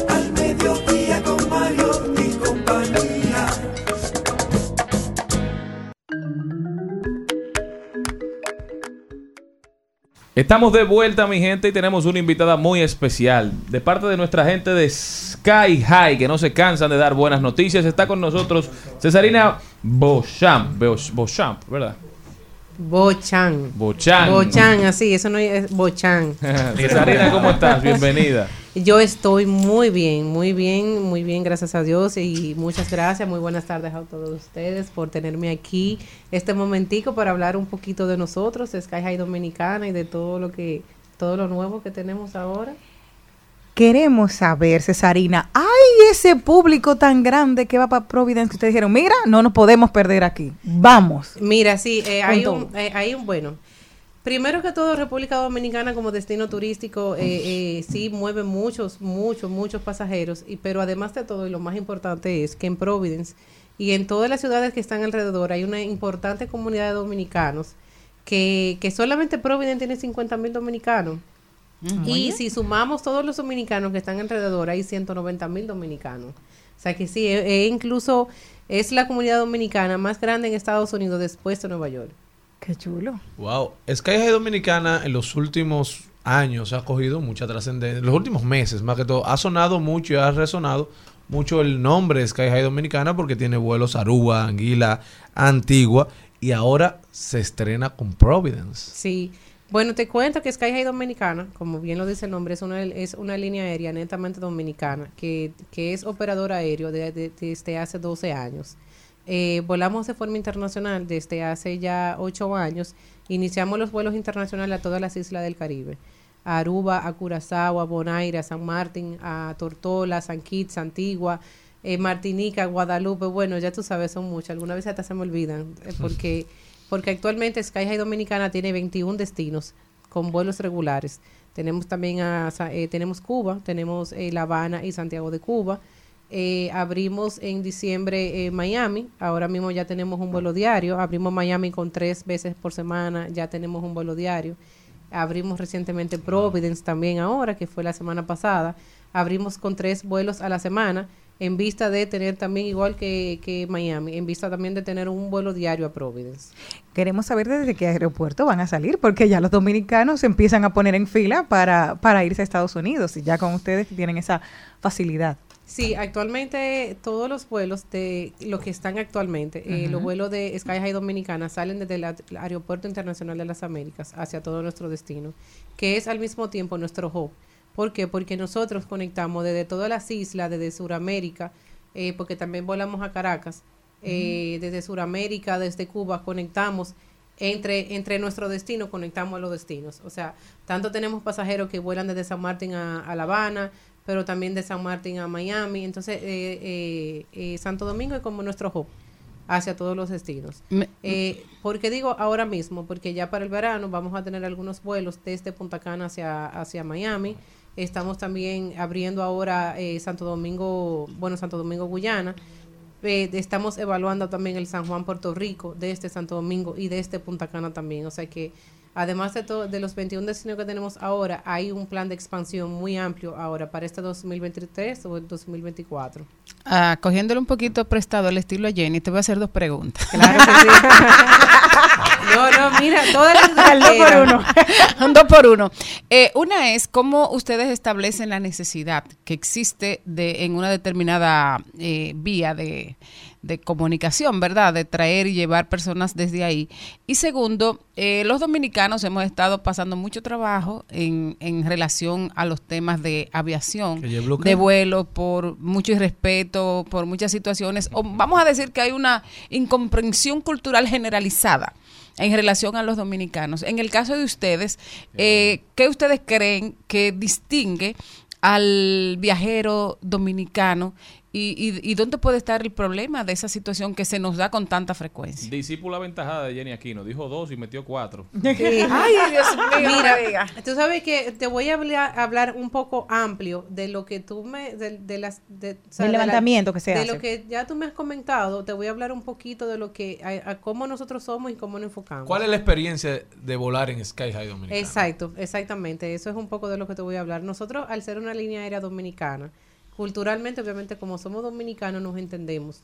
al mediodía con Mario y compañía. Estamos de vuelta, mi gente, y tenemos una invitada muy especial. De parte de nuestra gente de Sky High, que no se cansan de dar buenas noticias, está con nosotros Cesarina Beauchamp, Beauch- Beauchamp, ¿verdad? Bochan. Bochan. Bochan, así, eso no es Bochan. Cesarina, ¿cómo estás? Bienvenida. Yo estoy muy bien, muy bien, muy bien, gracias a Dios y muchas gracias, muy buenas tardes a todos ustedes por tenerme aquí este momentico para hablar un poquito de nosotros, de Sky High Dominicana y de todo lo que, todo lo nuevo que tenemos ahora. Queremos saber, Cesarina, hay ese público tan grande que va para Providence que ustedes dijeron, mira, no nos podemos perder aquí, vamos. Mira, sí, eh, hay, un, eh, hay un, bueno, primero que todo, República Dominicana como destino turístico, eh, eh, sí mueve muchos, muchos, muchos pasajeros, y, pero además de todo, y lo más importante es que en Providence y en todas las ciudades que están alrededor hay una importante comunidad de dominicanos, que, que solamente Providence tiene 50 mil dominicanos. Y si sumamos todos los dominicanos que están alrededor, hay 190 mil dominicanos. O sea que sí, e- e incluso es la comunidad dominicana más grande en Estados Unidos después de Nueva York. Qué chulo. Wow. Sky High Dominicana en los últimos años ha cogido mucha trascendencia. En los últimos meses, más que todo, ha sonado mucho y ha resonado mucho el nombre de Sky High Dominicana porque tiene vuelos a Aruba, Anguila, Antigua y ahora se estrena con Providence. Sí. Bueno, te cuento que Sky High Dominicana, como bien lo dice el nombre, es una, es una línea aérea netamente dominicana que, que es operador aéreo de- de- desde hace 12 años. Eh, volamos de forma internacional desde hace ya 8 años. Iniciamos los vuelos internacionales a todas las islas del Caribe. A Aruba, a Curazao, a Bonaire, a San Martín, a Tortola, San Kitts, Antigua, eh, Martinica, Guadalupe. Bueno, ya tú sabes, son muchas. Algunas veces hasta se me olvidan eh, porque porque actualmente Sky High Dominicana tiene 21 destinos con vuelos regulares. Tenemos también a, eh, tenemos Cuba, tenemos eh, La Habana y Santiago de Cuba. Eh, abrimos en diciembre Miami, ahora mismo ya tenemos un vuelo diario. Abrimos Miami con tres veces por semana, ya tenemos un vuelo diario. Abrimos recientemente Providence también ahora, que fue la semana pasada. Abrimos con tres vuelos a la semana en vista de tener también, igual que, que Miami, en vista también de tener un vuelo diario a Providence. Queremos saber desde qué aeropuerto van a salir, porque ya los dominicanos se empiezan a poner en fila para, para irse a Estados Unidos y ya con ustedes tienen esa facilidad. Sí, actualmente todos los vuelos de lo que están actualmente, eh, Ujú. los vuelos de Sky High Dominicana salen desde el Aeropuerto Internacional de las Américas hacia todo nuestro destino, que es al mismo tiempo nuestro hub. ¿Por qué? Porque nosotros conectamos desde todas las islas, desde Sudamérica, eh, porque también volamos a Caracas, eh, desde Sudamérica, desde Cuba, conectamos entre, entre nuestro destino, conectamos a los destinos. O sea, tanto tenemos pasajeros que vuelan desde San Martín a, a La Habana, pero también de San Martín a Miami. Entonces, eh, eh, eh, Santo Domingo es como nuestro hub hacia todos los destinos. Eh, ¿Por qué digo ahora mismo? Porque ya para el verano vamos a tener algunos vuelos desde Punta Cana hacia, hacia Miami. Estamos también abriendo ahora eh, Santo Domingo, bueno, Santo Domingo, Guyana. Eh, estamos evaluando también el San Juan, Puerto Rico, de este Santo Domingo y de este Punta Cana también. O sea que Además de, todo, de los 21 destinos que tenemos ahora, hay un plan de expansión muy amplio ahora para este 2023 o el 2024. Ah, cogiéndole un poquito prestado al estilo a Jenny, te voy a hacer dos preguntas. Claro que sí. No, no, mira, todas las dos por uno. Un dos por uno. Eh, una es cómo ustedes establecen la necesidad que existe de en una determinada eh, vía de, de comunicación, ¿verdad? De traer y llevar personas desde ahí. Y segundo, eh, los dominicanos hemos estado pasando mucho trabajo en, en relación a los temas de aviación, de vuelo, por mucho irrespeto, por muchas situaciones. O vamos a decir que hay una incomprensión cultural generalizada en relación a los dominicanos. En el caso de ustedes, eh, ¿qué ustedes creen que distingue al viajero dominicano y, y- y dónde puede estar el problema de esa situación que se nos da con tanta frecuencia? Discípula aventajada de Jenny Aquino. Dijo dos y metió cuatro. Ay, Dios mío, Mira, diga. tú sabes que te voy a hablar, hablar un poco amplio de lo que tú me, de, de las, de, o sea, Del de la- levantamiento que se de hace. lo que ya tú me has comentado, te voy a hablar un poquito de lo que, a, a cómo nosotros somos y cómo nos enfocamos. ¿Cuál es la experiencia de volar en Sky High Dominicana? Exacto, exactamente. Eso es un poco de lo que te voy a hablar. Nosotros, al ser una línea aérea dominicana, culturalmente, obviamente, como somos dominicanos, nos entendemos.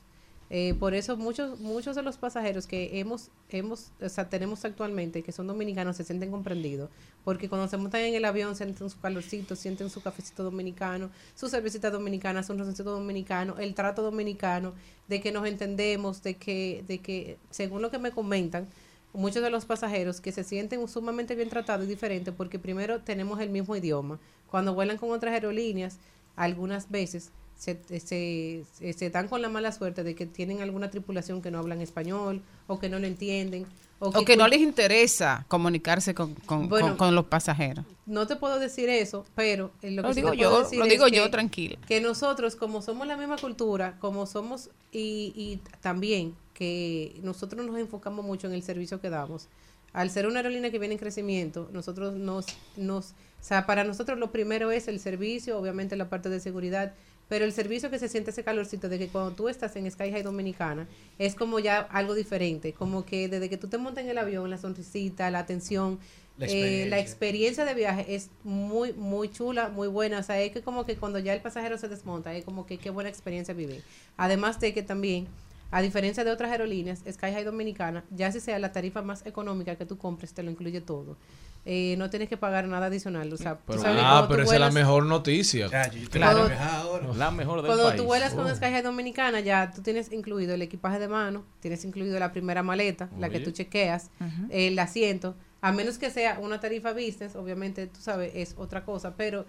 Eh, por eso muchos muchos de los pasajeros que hemos hemos o sea, tenemos actualmente que son dominicanos se sienten comprendidos porque cuando se montan en el avión sienten su calorcito sienten su cafecito dominicano su cervecita dominicana su roncito dominicano el trato dominicano de que nos entendemos de que de que según lo que me comentan muchos de los pasajeros que se sienten sumamente bien tratados y diferentes porque primero tenemos el mismo idioma. Cuando vuelan con otras aerolíneas, algunas veces se, se, se- dan con la mala suerte de que tienen alguna tripulación que no hablan español o que no lo entienden. O O que no les interesa comunicarse con, con- Bueno. con- con los pasajeros. No te puedo decir eso, pero en lo que Lo digo yo, decir lo es digo que- yo, tranquila. Que nosotros, como somos la misma cultura, como somos, y, y también que nosotros nos enfocamos mucho en el servicio que damos. Al ser una aerolínea que viene en crecimiento, nosotros nos, nos, o sea, para nosotros lo primero es el servicio, obviamente la parte de seguridad, pero el servicio que se siente ese calorcito de que cuando tú estás en Sky High Dominicana es como ya algo diferente, como que desde que tú te montas en el avión, la sonrisita, la atención, La eh, experiencia. la experiencia de viaje es muy, muy chula, muy buena. O sea, es que como que cuando ya el pasajero se desmonta, es como que qué buena experiencia vive. Además de que también, a diferencia de otras aerolíneas, Sky High Dominicana, ya si sea la tarifa más económica que tú compres, te lo incluye todo. Eh, no tienes que pagar nada adicional. O sea, tú Pero- sabes que ah, pero esa es la mejor noticia. Claro. La mejor del Cuando país. tú vuelas con Oh. Sky High Dominicana, ya tú tienes incluido el equipaje de mano, tienes incluido la primera maleta, la que tú chequeas, el asiento, a menos que sea una tarifa business, obviamente tú sabes, es otra cosa, pero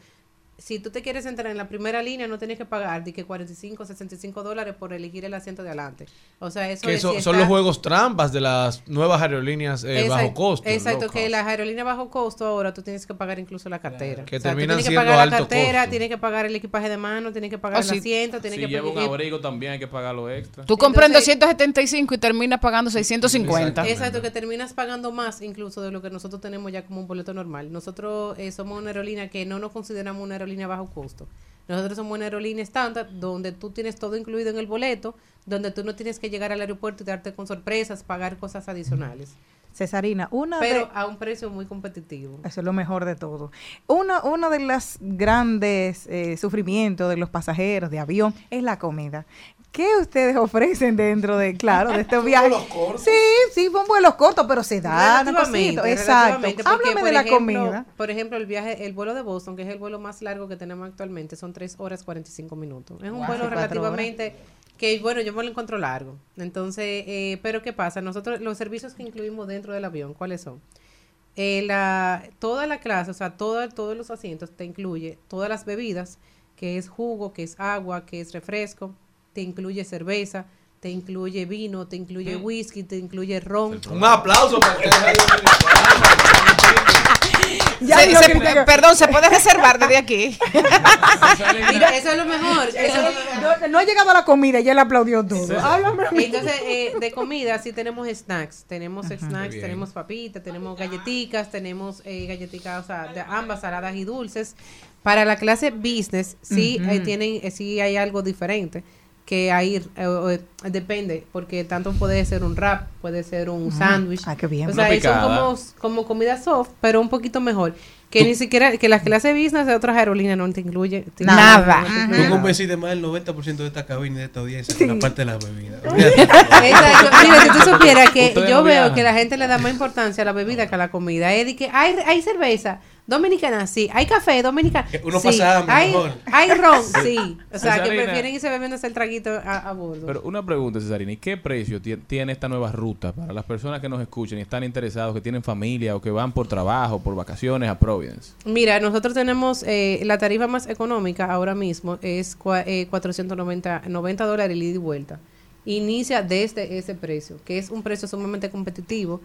si tú te quieres entrar en la primera línea, no tienes que pagar de que 45, 65 dólares por elegir el asiento de adelante. O sea, eso Que es son, si son está- los juegos trampas de las nuevas aerolíneas eh, bajo costo. Exacto, que cost. las aerolíneas bajo costo ahora tú tienes que pagar incluso la cartera. Que O sea, tú terminan tienes que siendo pagar la cartera, costo. tienes que pagar el equipaje de mano, tienes que pagar Oh, el sí. asiento, tienes Si que lleva un abrigo también hay que pagar lo extra. Tú compras en Entonces- 275 y terminas pagando 650. Exacto, que terminas pagando más incluso de lo que nosotros tenemos ya como un boleto normal. Nosotros eh, somos una aerolínea que no nos consideramos una aerolínea bajo costo. Nosotros somos una aerolínea estándar donde tú tienes todo incluido en el boleto, donde tú no tienes que llegar al aeropuerto y darte con sorpresas, pagar cosas adicionales. Cesarina, una Pero de... a un precio muy competitivo. Eso es lo mejor de todo. Uno, uno de los grandes eh, sufrimientos de los pasajeros de avión es la comida. ¿Qué ustedes ofrecen dentro de, claro, de estos viajes? Sí, sí, son vuelos cortos, pero se dan Relativamente. Exacto. relativamente, porque, Háblame de la ejemplo, comida. Por ejemplo, el viaje, el vuelo de Boston, que es el vuelo más largo que tenemos actualmente, son 3 horas 45 minutos. Es un Wow. vuelo relativamente que, bueno, yo me lo encuentro largo. Entonces, eh, pero ¿qué pasa? Nosotros, los servicios que incluimos dentro del avión, ¿cuáles son? Eh, la, toda la clase, o sea, todos los asientos te incluye todas las bebidas, que es jugo, que es agua, que es refresco, te incluye cerveza, te incluye vino, te incluye Mm. whisky, te incluye ron. Un aplauso para ustedes. Ya Se- se- que perdón, se puede reservar desde aquí. Mira, eso es lo mejor. eso es lo mejor. No, no ha llegado a la comida, ya le aplaudió todo. Háblame a mí. Entonces, eh, de comida sí tenemos snacks. Tenemos snacks, tenemos papitas, tenemos galletitas, tenemos eh, galletitas, o sea, de ambas saladas y dulces. Para la clase business, sí Ujú. eh, tienen, eh, sí hay algo diferente. Que hay, eh, eh, depende, porque tanto puede ser un wrap, puede ser un sándwich. Ah, qué bien. O sea, son como, como comida soft, pero un poquito mejor. Que ni siquiera, que las clases business de otras aerolíneas no te incluye. te- Nada. no te incluye Tú convenciste más del 90% de esta cabina y de esta audiencia con la parte de las bebidas. Mira, si tú supieras que Ustedes yo no veo viajan. que la gente le da más importancia a la bebida que a la comida. Es de que hay, hay cerveza dominicana, sí. Hay café dominicano. Que uno sí. pasa hambre, hay, mejor. hay ron, sí. O sea, que prefieren irse bebiéndose el traguito a, a bordo. Pero una pregunta, Cesarina, ¿y qué precio ti- tiene esta nueva ruta para las personas que nos escuchan y están interesados, que tienen familia o que van por trabajo, por vacaciones a Providence? Mira, nosotros tenemos eh, la tarifa más económica ahora mismo es eh, 490 90 dólares el ida y vuelta. Inicia desde ese precio, que es un precio sumamente competitivo.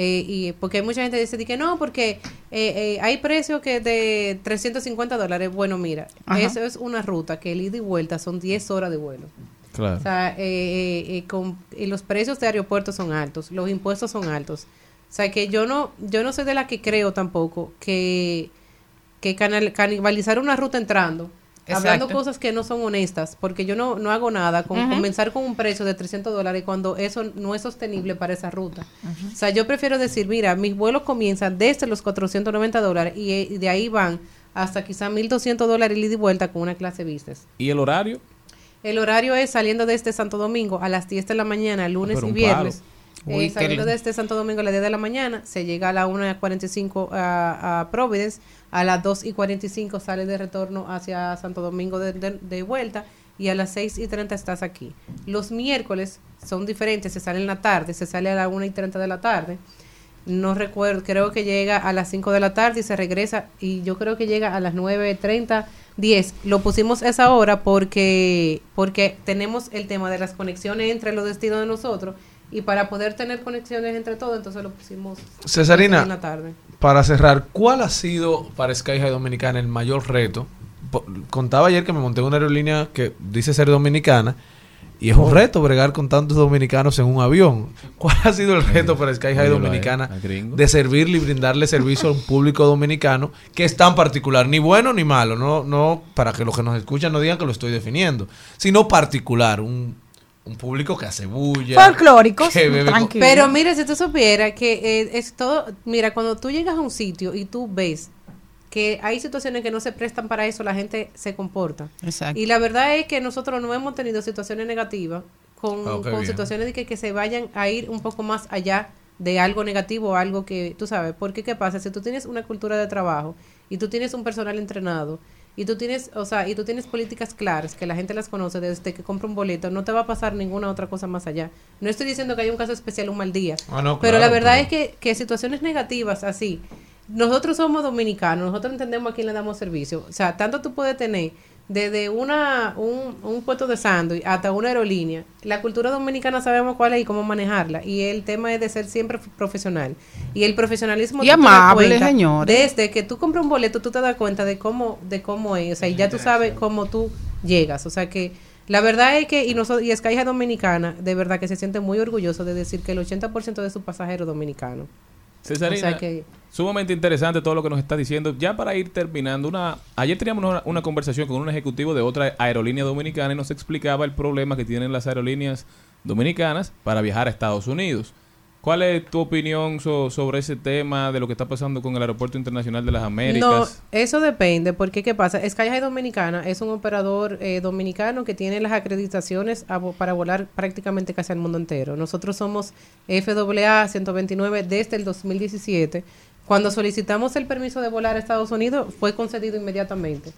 Eh, y porque hay mucha gente que dice que no, porque eh, eh, hay precios que de 350 dólares. Bueno, mira, Ajá. eso es una ruta que el ida y vuelta son 10 horas de vuelo. Claro. O sea, eh, eh, eh, con- y los precios de aeropuertos son altos, los impuestos son altos. O sea, que yo no, yo no soy de la que creo tampoco que, que canal- canibalizar una ruta entrando, hablando Exacto. cosas que no son honestas, porque yo no, no hago nada con comenzar con un precio de 300 dólares cuando eso no es sostenible para esa ruta. O sea, yo prefiero decir, mira, mis vuelos comienzan desde los 490 dólares y, y de ahí van hasta quizá 1.200 dólares ida y vuelta con una clase business. ¿Y el horario? El horario es saliendo desde Santo Domingo a las 10 de la mañana, lunes pero y viernes. Eh, saliendo desde Santo Domingo a las 10 de la mañana, se llega a la 1.45 a, a Providence, a las 2 y 45 sale de retorno hacia Santo Domingo de, de- de vuelta y a las 6 y 30 estás aquí. Los miércoles son diferentes, se sale en la tarde, se sale a las 1 y 30 de la tarde. No recuerdo, creo que llega a las 5 de la tarde y se regresa y yo creo que llega a las 9.30, 10. Lo pusimos esa hora porque, porque tenemos el tema de las conexiones entre los destinos de nosotros y para poder tener conexiones entre todos, entonces lo pusimos Cesarina, en la tarde. Para cerrar, ¿cuál ha sido para Sky High Dominicana el mayor reto? Contaba ayer que me monté en una aerolínea que dice ser dominicana y es un reto bregar con tantos dominicanos en un avión. ¿Cuál ha sido el reto para Sky High Dominicana de servirle y brindarle servicio a un público dominicano que es tan particular, ni bueno ni malo, no, no para que los que nos escuchan no digan que lo estoy definiendo, sino particular, un, un público que hace bulla, Folclóricos, tranquilo. Pero mire, si tú supieras que eh, es todo, mira, cuando tú llegas a un sitio y tú ves que hay situaciones que no se prestan para eso, la gente se comporta. Exacto. Y la verdad es que nosotros no hemos tenido situaciones negativas con, Ah, con situaciones de que, que se vayan a ir un poco más allá de algo negativo algo que, tú sabes, porque qué pasa, si tú tienes una cultura de trabajo y tú tienes un personal entrenado y tú tienes, o sea, y tú tienes políticas claras que la gente las conoce desde que compra un boleto, no te va a pasar ninguna otra cosa más allá. No estoy diciendo que hay un caso especial un mal día, Ah, no, pero claro, la verdad es que, que situaciones negativas así, nosotros somos dominicanos, nosotros entendemos a quién le damos servicio. O sea, tanto tú puedes tener desde una, un, un puesto de sándwich hasta una aerolínea. La cultura dominicana sabemos cuál es y cómo manejarla. Y el tema es de ser siempre profesional. Y el profesionalismo... Y amable, señores. Desde que tú compras un boleto, tú te das cuenta de cómo, de cómo es. O sea, y ya tú sabes cómo tú llegas. O sea que... La verdad es que, y nosotros, y Sky High Dominicana, de verdad que se siente muy orgulloso de decir que el 80% de sus pasajeros dominicanos. Cesarina, O sea que- sumamente interesante todo lo que nos está diciendo. Ya para ir terminando, una ayer teníamos una, una conversación con un ejecutivo de otra aerolínea dominicana y nos explicaba el problema que tienen las aerolíneas dominicanas para viajar a Estados Unidos. ¿Cuál es tu opinión so- sobre ese tema de lo que está pasando con el Aeropuerto Internacional de las No, Américas? eso depende, porque ¿qué pasa? Sky High Dominicana es un operador eh, dominicano que tiene las acreditaciones a para volar prácticamente casi al mundo entero. Nosotros somos FAA 129 desde el 2017. Cuando solicitamos el permiso de volar a Estados Unidos, fue concedido inmediatamente.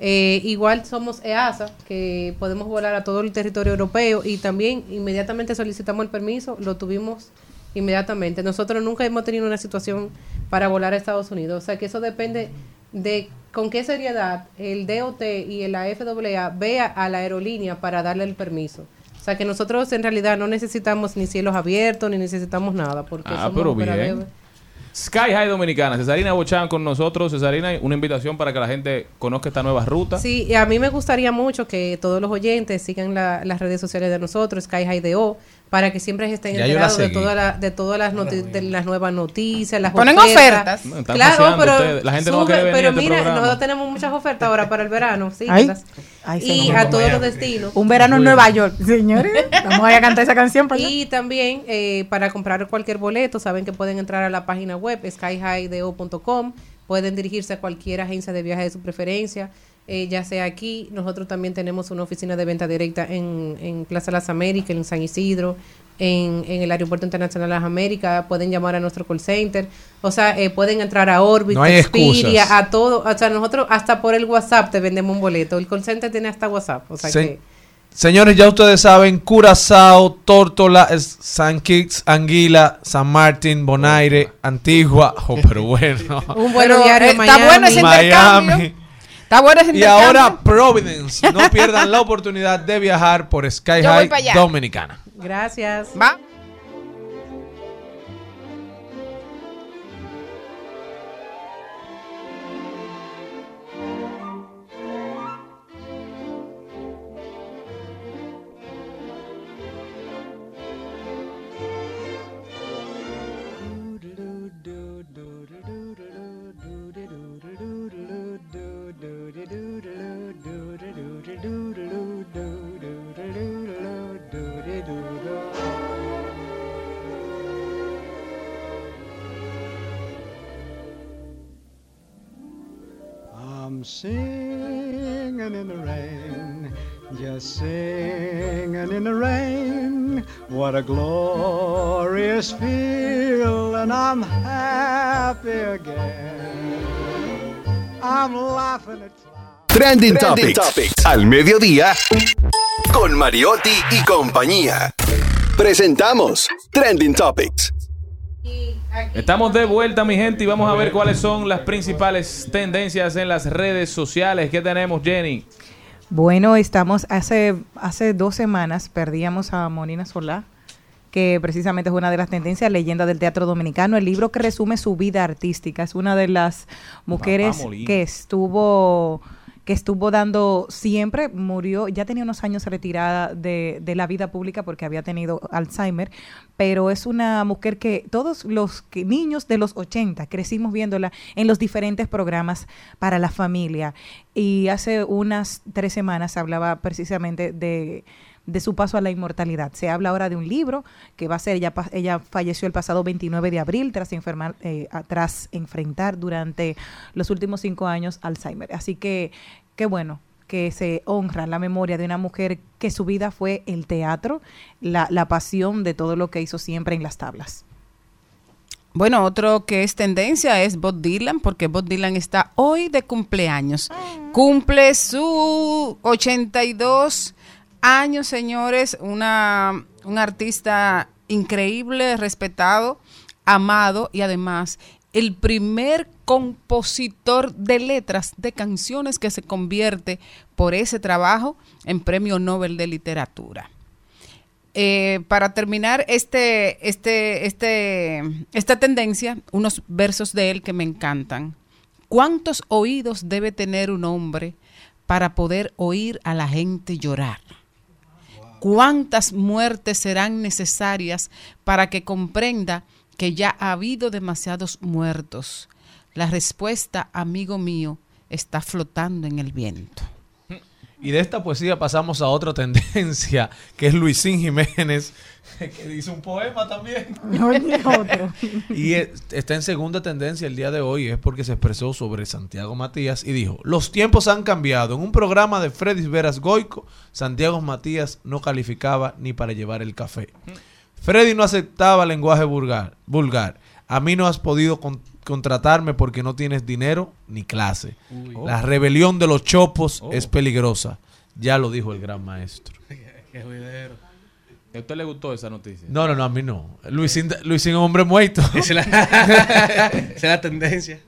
Eh, igual somos EASA, que podemos volar a todo el territorio europeo y también inmediatamente solicitamos el permiso, lo tuvimos inmediatamente. Nosotros nunca hemos tenido una situación para volar a Estados Unidos, o sea que eso depende de con qué seriedad el DOT y la FAA vea a la aerolínea para darle el permiso. O sea que nosotros en realidad no necesitamos ni cielos abiertos ni necesitamos nada porque Ah, somos pero bien. Sky High Dominicana, Cesarina Bochán con nosotros. Cesarina, una invitación para que la gente conozca esta nueva ruta. Sí, y a mí me gustaría mucho que todos los oyentes sigan la- las redes sociales de nosotros, Sky High DO, para que siempre estén Ya enterados de, toda la- de todas las, noti- de las nuevas noticias, las Ponen ofertas. ofertas. No, están Claro, pero, ustedes. La gente no va a sube- querer venir pero a este mira, programa. nosotros tenemos muchas ofertas ahora para el verano. Sí, Ay. las- Ay, y a todos los destinos. Un verano en Nueva York, señores. Vamos a cantar esa canción. Y también eh, para comprar cualquier boleto, saben que pueden entrar a la página web skyhighdeo.com, pueden dirigirse a cualquier agencia de viaje de su preferencia, eh, ya sea aquí, nosotros también tenemos una oficina de venta directa en, en Plaza Las Américas, en San Isidro, en, en el Aeropuerto Internacional de las Américas, pueden llamar a nuestro call center, o sea, eh, pueden entrar a Orbit, No Expedia, a todo, o sea, nosotros hasta por el WhatsApp te vendemos un boleto, el call center tiene hasta WhatsApp, o sea Se- que... Señores, ya ustedes saben, Curazao, Tórtola, San Kitts, Anguila, San Martín, Bonaire, Antigua, oh, pero bueno. Un Pero, diario eh, a está bueno ese Miami. intercambio. Está bueno ese Y intercambio. ahora Providence. No pierdan la oportunidad de viajar por Sky Yo High. Dominicana. Gracias. Va. I'm singing in the rain, just singing in the rain. What a glorious feeling! I'm happy again. I'm laughing at Trending, Trending Topics. Topics. Al mediodía. Con Mariotti y compañía. Presentamos Trending Topics. Estamos de vuelta, mi gente, y vamos a ver cuáles son las principales tendencias en las redes sociales. ¿Qué tenemos, Jenny? Bueno, estamos hace hace dos semanas perdíamos a Monina Solá, que precisamente es una de las tendencias, leyenda del teatro dominicano, el libro que resume su vida artística. Es una de las mujeres que estuvo que estuvo dando siempre, murió, ya tenía unos años retirada de, de la vida pública porque había tenido Alzheimer, pero es una mujer que todos los niños de los 80 crecimos viéndola en los diferentes programas para la familia. Y hace unas tres semanas hablaba precisamente de, de su paso a la inmortalidad. Se habla ahora de un libro que va a ser, ella, ella falleció el pasado 29 de abril tras, enfermar, eh, tras enfrentar durante los últimos cinco años Alzheimer. Así que, qué bueno que se honra la memoria de una mujer que su vida fue el teatro, la, la pasión de todo lo que hizo siempre en las tablas. Bueno, otro que es tendencia es Bob Dylan, porque Bob Dylan está hoy de cumpleaños. Cumple su 82 años, señores. Una, un artista increíble, respetado, amado y además el primer compositor de letras de canciones que se convierte por ese trabajo en Premio Nobel de Literatura. Eh, para terminar este, este, este, esta tendencia, unos versos de él que me encantan. ¿Cuántos oídos debe tener un hombre para poder oír a la gente llorar? ¿Cuántas muertes serán necesarias para que comprenda que ya ha habido demasiados muertos? La respuesta, amigo mío, está flotando en el viento. Y de esta poesía pasamos a otra tendencia, que es Luisín Jiménez, que dice un poema también. Y es- está en segunda tendencia el día de hoy, es porque se expresó sobre Santiago Matías y dijo, los tiempos han cambiado. En un programa de Freddy Veras Goico, Santiago Matías no calificaba ni para llevar el café. Freddy no aceptaba lenguaje vulgar. vulgar. A mí no has podido con- contratarme porque no tienes dinero ni clase. Uy. La rebelión de los chopos es peligrosa. Ya lo dijo el gran maestro. Qué juidero. ¿A usted le gustó esa noticia? No, no, no, a mí no. Luisín, Luisín es un hombre muerto. Esa es la, esa es la tendencia.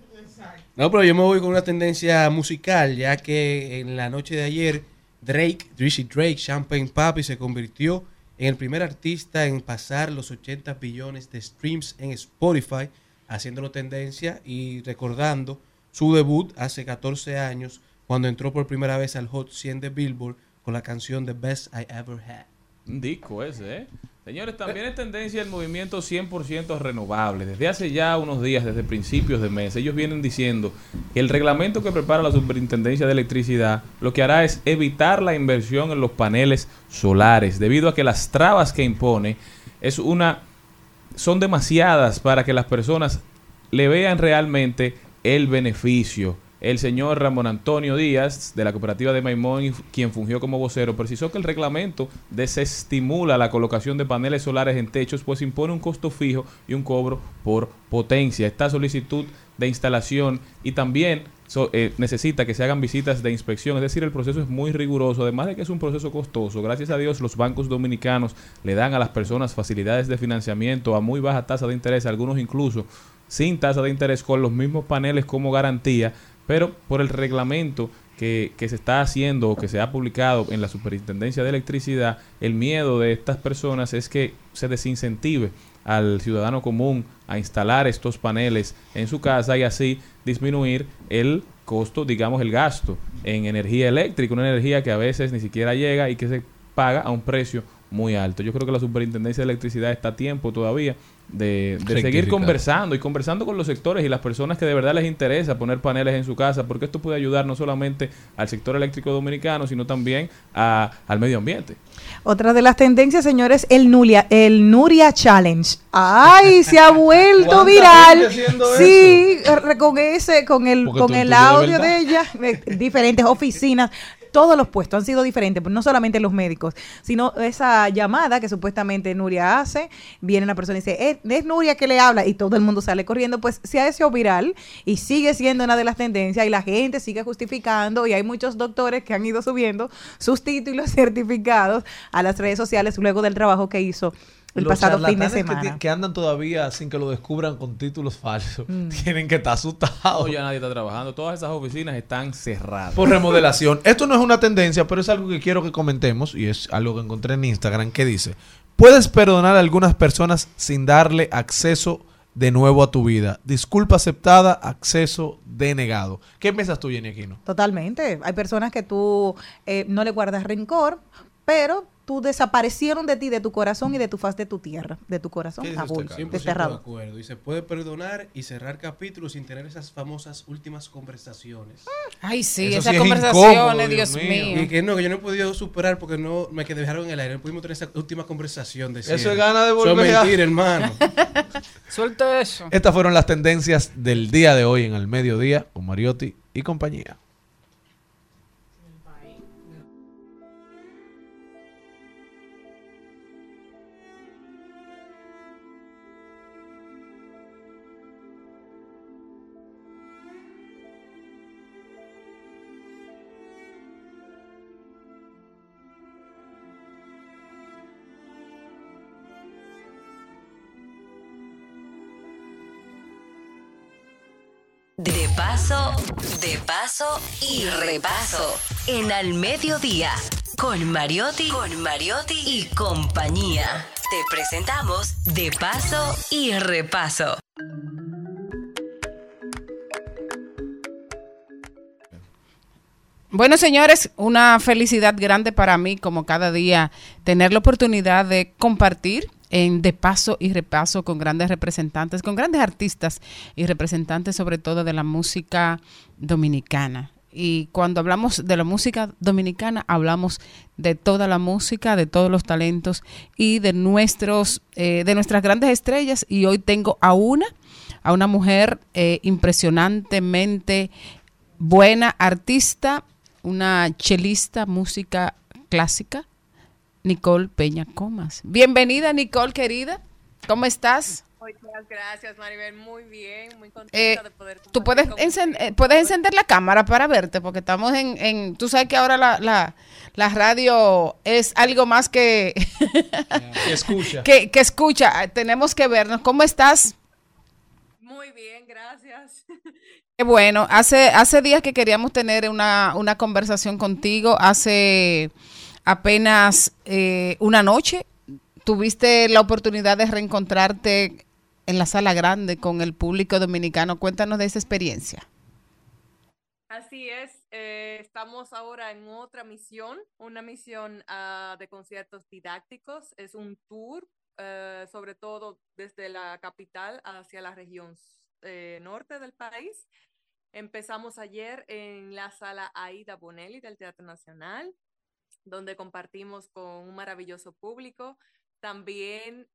No, pero yo me voy con una tendencia musical, ya que en la noche de ayer Drake, Drizzy Drake, Champagne Papi se convirtió en el primer artista en pasar los 80 billones de streams en Spotify, haciéndolo tendencia y recordando su debut hace 14 años cuando entró por primera vez al Hot 100 de Billboard con la canción The Best I Ever Had. Un disco ese, ¿eh? Señores, también es tendencia el movimiento 100% renovable. Desde hace ya unos días, desde principios de mes, ellos vienen diciendo que el reglamento que prepara la Superintendencia de Electricidad lo que hará es evitar la inversión en los paneles solares, debido a que las trabas que impone es una son demasiadas para que las personas le vean realmente el beneficio. El señor Ramón Antonio Díaz, de la cooperativa de Maimón, quien fungió como vocero, precisó que el reglamento desestimula la colocación de paneles solares en techos, pues impone un costo fijo y un cobro por potencia. Esta solicitud de instalación y también so- eh, necesita que se hagan visitas de inspección, es decir, el proceso es muy riguroso, además de que es un proceso costoso. Gracias a Dios los bancos dominicanos le dan a las personas facilidades de financiamiento a muy baja tasa de interés, algunos incluso sin tasa de interés con los mismos paneles como garantía, pero por el reglamento que, que se está haciendo o que se ha publicado en la Superintendencia de Electricidad, el miedo de estas personas es que se desincentive al ciudadano común a instalar estos paneles en su casa y así disminuir el costo, digamos, el gasto en energía eléctrica, una energía que a veces ni siquiera llega y que se paga a un precio muy alto. Yo creo que la Superintendencia de Electricidad está a tiempo todavía de, de seguir conversando y conversando con los sectores y las personas que de verdad les interesa poner paneles en su casa, porque esto puede ayudar no solamente al sector eléctrico dominicano, sino también a- al medio ambiente. Otra de las tendencias, señores, el Nuria, el Nuria Challenge. ¡Ay! Se ha vuelto ¿Cuánta viral. Sí, eh, con ese, con el, Porque con tú- el tú audio de ella, eh, diferentes oficinas. Todos los puestos han sido diferentes, no solamente los médicos, sino esa llamada que supuestamente Nuria hace, viene una persona y dice, "Eh, es Nuria que le habla y todo el mundo sale corriendo, pues se ha hecho viral y sigue siendo una de las tendencias y la gente sigue justificando y hay muchos doctores que han ido subiendo sus títulos certificados a las redes sociales luego del trabajo que hizo el Los pasado fin de que semana. ti- Que, andan todavía sin que lo descubran con títulos falsos. Mm. Tienen que estar asustados. No, ya nadie está trabajando. Todas esas oficinas están cerradas. Por remodelación. Esto no es una tendencia, pero es algo que quiero que comentemos y es algo que encontré en Instagram que dice, puedes perdonar a algunas personas sin darle acceso de nuevo a tu vida. Disculpa aceptada, acceso denegado. ¿Qué piensas tú, Jenny Aquino? Totalmente. Hay personas que tú eh, no le guardas rencor, pero tú desaparecieron de ti, de tu corazón y de tu faz de tu tierra, de tu corazón. 100% de desterrado. acuerdo. Y se puede perdonar y cerrar capítulos sin tener esas famosas últimas conversaciones. Ay, sí, Eso esas sí es conversaciones, incómodo, Dios mío. Y que no, que yo no he podido superar porque no me quedé dejaron en el aire. No pudimos tener esa última conversación. De Eso es gana de Eso volver es a- mentira, hermano. Suelta eso. Estas fueron las tendencias del día de hoy en el mediodía con Mariotti y compañía. De paso y repaso. En Al Mediodía, con Mariotti, con Mariotti y compañía. Te presentamos De paso y repaso. Bueno, señores, una felicidad grande para mí, como cada día, tener la oportunidad de compartir en De Paso y Repaso con grandes representantes, con grandes artistas y representantes sobre todo de la música dominicana. Y cuando hablamos de la música dominicana, hablamos de toda la música, de todos los talentos y de nuestros, eh, de nuestras grandes estrellas. Y hoy tengo a una, a una mujer eh, impresionantemente buena artista, una chelista, música clásica, Nicole Peña Comas. Bienvenida, Nicole, querida. ¿Cómo estás? Muchas gracias, Maribel. Muy bien, muy contenta Eh, de poder Tú puedes, encen- eh, puedes encender la cámara para verte, porque estamos en, en tú sabes que ahora la, la, la radio es algo más que, Que escucha. que, que escucha. Tenemos que vernos. ¿Cómo estás? Muy bien, gracias. Qué bueno, hace, hace días que queríamos tener una, una conversación contigo, hace apenas eh, una noche tuviste la oportunidad de reencontrarte en la sala grande con el público dominicano. Cuéntanos de esa experiencia. Así es, eh, estamos ahora en otra misión, una misión ah, de conciertos didácticos. Es un tour, eh, sobre todo desde la capital hacia la región norte del país. Empezamos ayer en la sala Aida Bonelli del Teatro Nacional, donde compartimos con un maravilloso público. También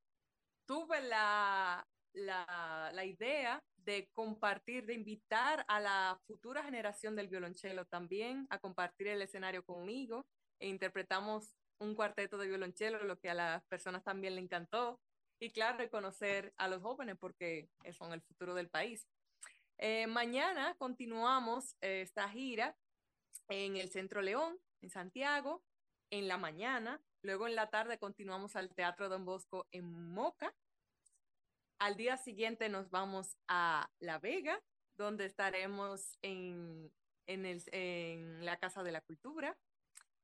tuve la, la, la idea de compartir, de invitar a la futura generación del violonchelo también a compartir el escenario conmigo e interpretamos un cuarteto de violonchelo, lo que a las personas también le encantó. Y claro, reconocer a los jóvenes porque son el futuro del país. Eh, mañana continuamos eh, esta gira en el Centro León, en Santiago, en la mañana. Luego en la tarde continuamos al Teatro Don Bosco en Moca. Al día siguiente nos vamos a La Vega, donde estaremos en, en, el, en la Casa de la Cultura.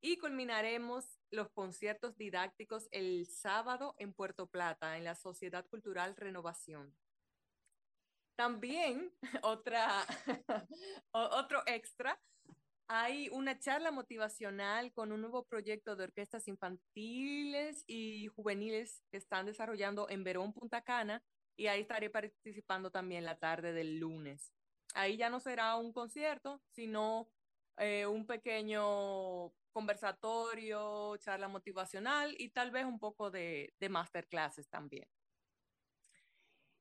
Y culminaremos los conciertos didácticos el sábado en Puerto Plata, en la Sociedad Cultural Renovación. También, otra, otro extra, hay una charla motivacional con un nuevo proyecto de orquestas infantiles y juveniles que están desarrollando en Verón, Punta Cana, y ahí estaré participando también la tarde del lunes. Ahí ya no será un concierto, sino eh, un pequeño conversatorio, charla motivacional y tal vez un poco de, de masterclasses también.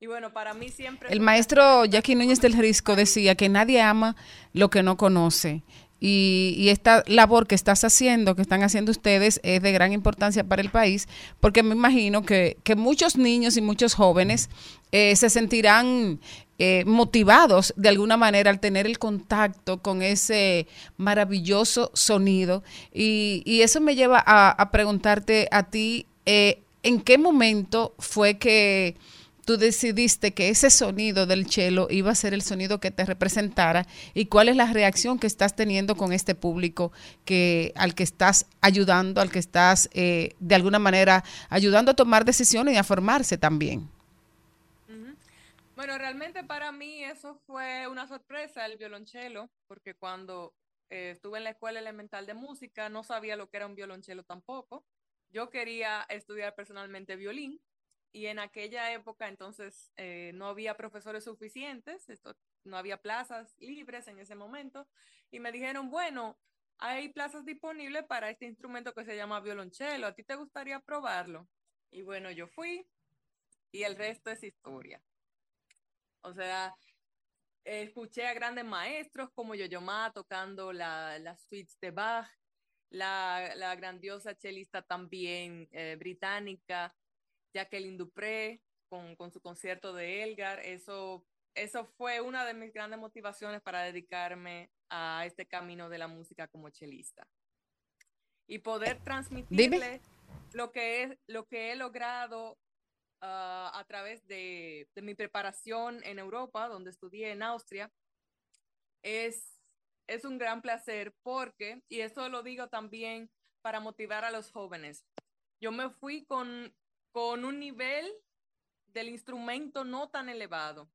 Y bueno, para mí siempre... El maestro Jackie Núñez del Risco decía que nadie ama lo que no conoce. Y, y, esta labor que estás haciendo, que están haciendo ustedes, es de gran importancia para el país, porque me imagino que, que muchos niños y muchos jóvenes eh, se sentirán eh, motivados de alguna manera al tener el contacto con ese maravilloso sonido. Y, y eso me lleva a, preguntarte a ti, eh, ¿en qué momento fue que tú decidiste que ese sonido del cello iba a ser el sonido que te representara y cuál es la reacción que estás teniendo con este público que al que estás ayudando, al que estás eh, de alguna manera ayudando a tomar decisiones y a formarse también. Bueno, realmente para mí eso fue una sorpresa el violonchelo, porque cuando eh, estuve en la escuela elemental de música no sabía lo que era un violonchelo tampoco. Yo quería estudiar personalmente violín, y en aquella época entonces eh, no había profesores suficientes, no había plazas libres en ese momento, y me dijeron, bueno, hay plazas disponibles para este instrumento que se llama violonchelo, ¿a ti te gustaría probarlo? Y bueno, yo fui y el resto es historia. O sea, escuché a grandes maestros como Yo-Yo tocando las la suites de Bach, la, la grandiosa chelista también eh, británica, Jacqueline Dupré con, con, su concierto de Elgar. Eso, eso fue una de mis grandes motivaciones para dedicarme a este camino de la música como chelista. Y poder transmitirle lo que, es, lo que he logrado uh, a través de, de, mi preparación en Europa, donde estudié en Austria, es, es un gran placer porque, y eso lo digo también para motivar a los jóvenes, yo me fui con con un nivel del instrumento no tan elevado.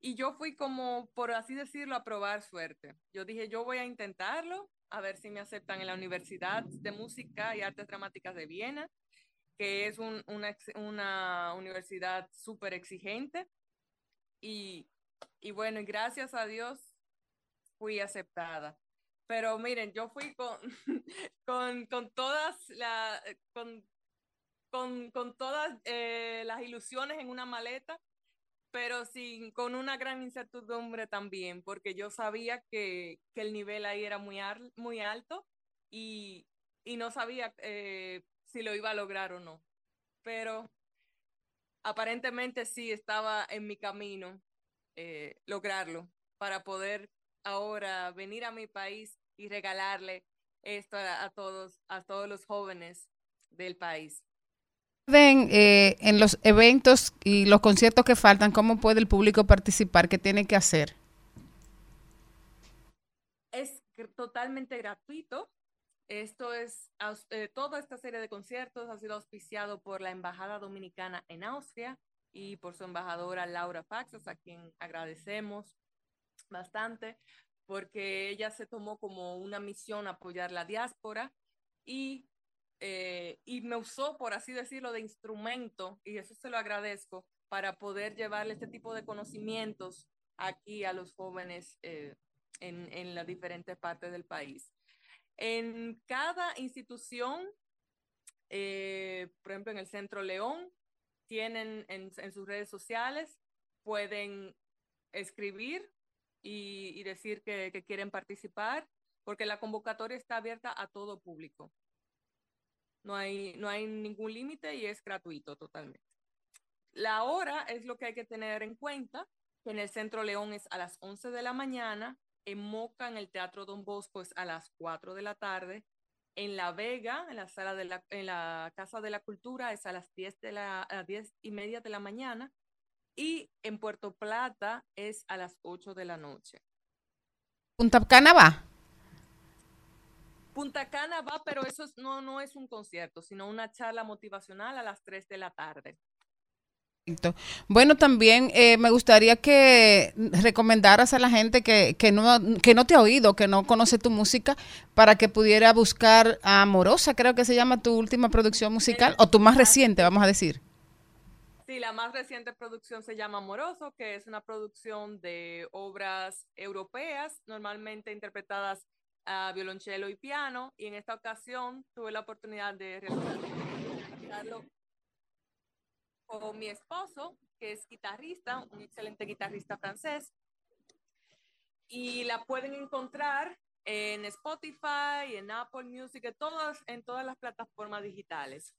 Y yo fui como, por así decirlo, a probar suerte. Yo dije, yo voy a intentarlo, a ver si me aceptan en la Universidad de Música y Artes Dramáticas de Viena, que es un, una, universidad súper exigente. Y, y bueno, gracias a Dios fui aceptada. Pero miren, yo fui con, con, con todas las, con con, todas eh, las ilusiones en una maleta, pero sin, con una gran incertidumbre también, porque yo sabía que, que el nivel ahí era muy, ar, muy alto y, y no sabía eh, si lo iba a lograr o no. Pero aparentemente sí estaba en mi camino eh, lograrlo para poder ahora venir a mi país y regalarle esto a, a todos, a todos los jóvenes del país eh, en los eventos y los conciertos que faltan, ¿cómo puede el público participar? ¿Qué tiene que hacer? Es totalmente gratuito. Esto es, eh, toda esta serie de conciertos ha sido auspiciado por la Embajada Dominicana en Austria y por su embajadora Laura Faxas, a quien agradecemos bastante porque ella se tomó como una misión apoyar la diáspora y, eh, y me usó, por así decirlo, de instrumento, y eso se lo agradezco, para poder llevarle este tipo de conocimientos aquí a los jóvenes eh, en, en las diferentes partes del país. En cada institución, eh, por ejemplo, en el Centro León, tienen en, en sus redes sociales, pueden escribir y, y decir que, que quieren participar, porque la convocatoria está abierta a todo público. No hay, no hay ningún límite y es gratuito totalmente. La hora es lo que hay que tener en cuenta, que en el Centro León es a las 11 de la mañana, en Moca, en el Teatro Don Bosco, es a las 4 de la tarde, en La Vega, en la sala de la, en la Casa de la Cultura, es a las 10, de la, a las 10 y media de la mañana, y en Puerto Plata es a las 8 de la noche. Punta Cana va. Punta Cana va, pero eso es- no, no es un concierto, sino una charla motivacional a las 3 de la tarde. Bueno, también eh, me gustaría que recomendaras a la gente que, que, no, que no te ha oído, que no conoce tu música, para que pudiera buscar a Amorosa, creo que se llama tu última producción musical, o tu más reciente, vamos a decir. Sí, la más reciente producción se llama Amoroso, que es una producción de obras europeas, normalmente interpretadas a violonchelo y piano, y en esta ocasión tuve la oportunidad de realizarlo con mi esposo, que es guitarrista, un excelente guitarrista francés, y la pueden encontrar en Spotify, en Apple Music, en todas, en todas las plataformas digitales.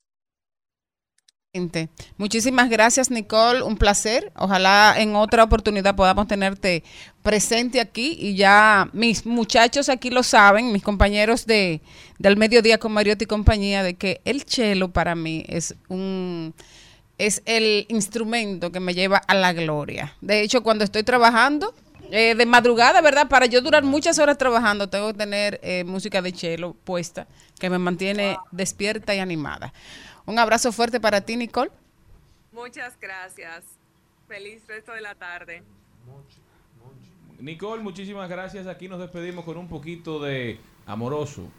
Muchísimas gracias, Nicole. Un placer. Ojalá en otra oportunidad podamos tenerte presente aquí. Y ya mis muchachos aquí lo saben, mis compañeros de, del mediodía con Mariotti y compañía, de que el chelo para mí es un es el instrumento que me lleva a la gloria. De hecho, cuando estoy trabajando eh, de madrugada, ¿verdad? Para yo durar muchas horas trabajando, tengo que tener eh, música de chelo puesta, que me mantiene despierta y animada. Un abrazo fuerte para ti, Nicole. Muchas gracias. Feliz resto de la tarde. Nicole, muchísimas gracias. Aquí nos despedimos con un poquito de amoroso.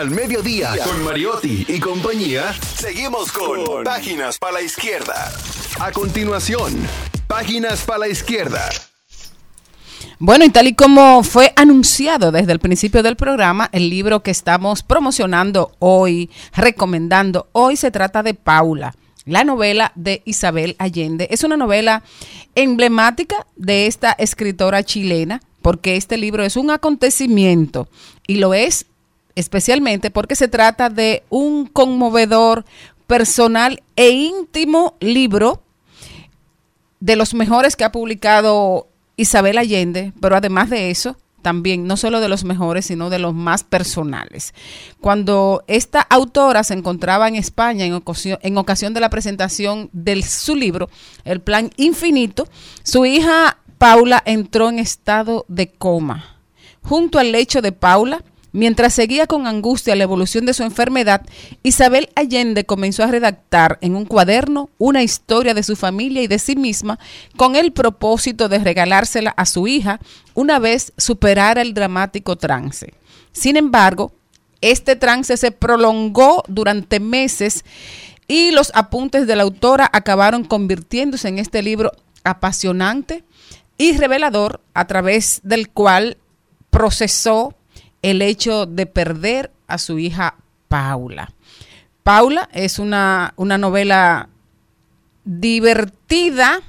Al Mediodía, con Mariotti y compañía, seguimos con Páginas para la Izquierda. A continuación, Páginas para la Izquierda. Bueno, y tal y como fue anunciado desde el principio del programa, el libro que estamos promocionando hoy, recomendando hoy, se trata de Paula, la novela de Isabel Allende. Es una novela emblemática de esta escritora chilena, porque este libro es un acontecimiento y lo es especialmente porque se trata de un conmovedor, personal e íntimo libro de los mejores que ha publicado Isabel Allende, pero además de eso, también no solo de los mejores, sino de los más personales. Cuando esta autora se encontraba en España en ocasión, en ocasión de la presentación de su libro, El Plan Infinito, su hija Paula entró en estado de coma. Junto al lecho de Paula Mientras seguía con angustia la evolución de su enfermedad, Isabel Allende comenzó a redactar en un cuaderno una historia de su familia y de sí misma con el propósito de regalársela a su hija una vez superara el dramático trance. Sin embargo, este trance se prolongó durante meses y los apuntes de la autora acabaron convirtiéndose en este libro apasionante y revelador a través del cual procesó el hecho de perder a su hija Paula. Paula es una, una novela divertida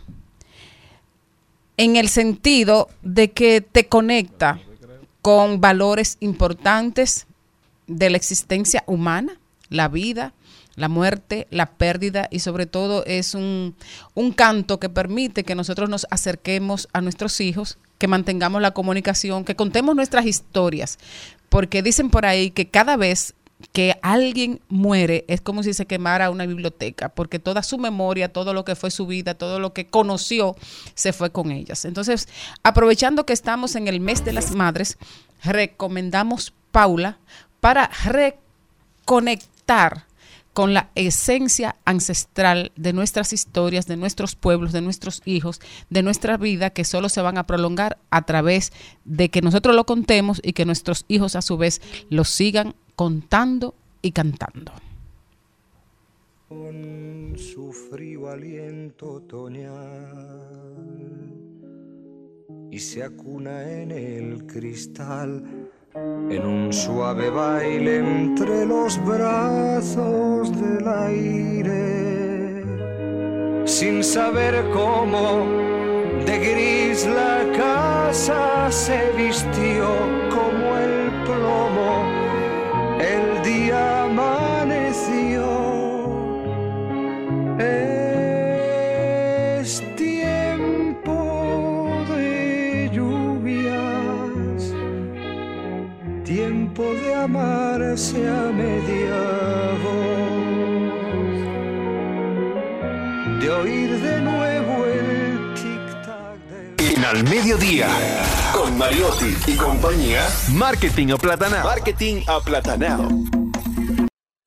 en el sentido de que te conecta con valores importantes de la existencia humana, la vida, la muerte, la pérdida y sobre todo es un, un canto que permite que nosotros nos acerquemos a nuestros hijos, que mantengamos la comunicación, que contemos nuestras historias, porque dicen por ahí que cada vez que alguien muere es como si se quemara una biblioteca, porque toda su memoria, todo lo que fue su vida, todo lo que conoció, se fue con ellas. Entonces, aprovechando que estamos en el mes de las madres, recomendamos Paula para reconectar con la esencia ancestral de nuestras historias, de nuestros pueblos, de nuestros hijos, de nuestra vida, que solo se van a prolongar a través de que nosotros lo contemos y que nuestros hijos a su vez lo sigan contando y cantando. Con su frío aliento otoñal y se acuna en el cristal en un suave baile entre los brazos del aire, sin saber cómo de gris la casa se vistió como el plomo, el día amaneció. Amarse a media voz, de oír de nuevo el En Al Mediodía, con Mariotti y compañía, Marketing Aplatanado. Marketing Aplatanado.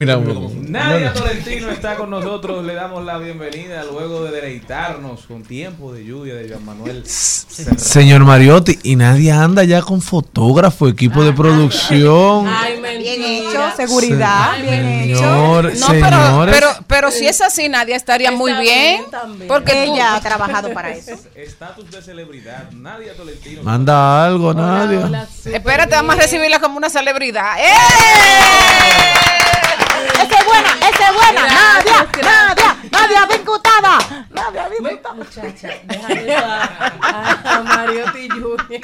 Mira, uno. Nadia Tolentino está con nosotros. Le damos la bienvenida luego de deleitarnos con tiempo de lluvia de Juan Manuel. Serrano. Señor Mariotti, y nadie anda ya con fotógrafo, equipo de producción. Bien hecho, seguridad, bien hecho. Señor, No, pero, señores. pero, pero si es así, Nadia estaría muy bien. Porque tú- Ella ha trabajado para eso. Estatus de celebridad. Nadia Tolentino. Manda algo, Nadia. Espérate, vamos a recibirla como una celebridad. ¡Eh! Esa es buena, esa es buena. Nadia, Nadia, Nadia, bien contada. Nadia, bien contada. Muchacha, déjale eso a, a, a Mariotti Junior.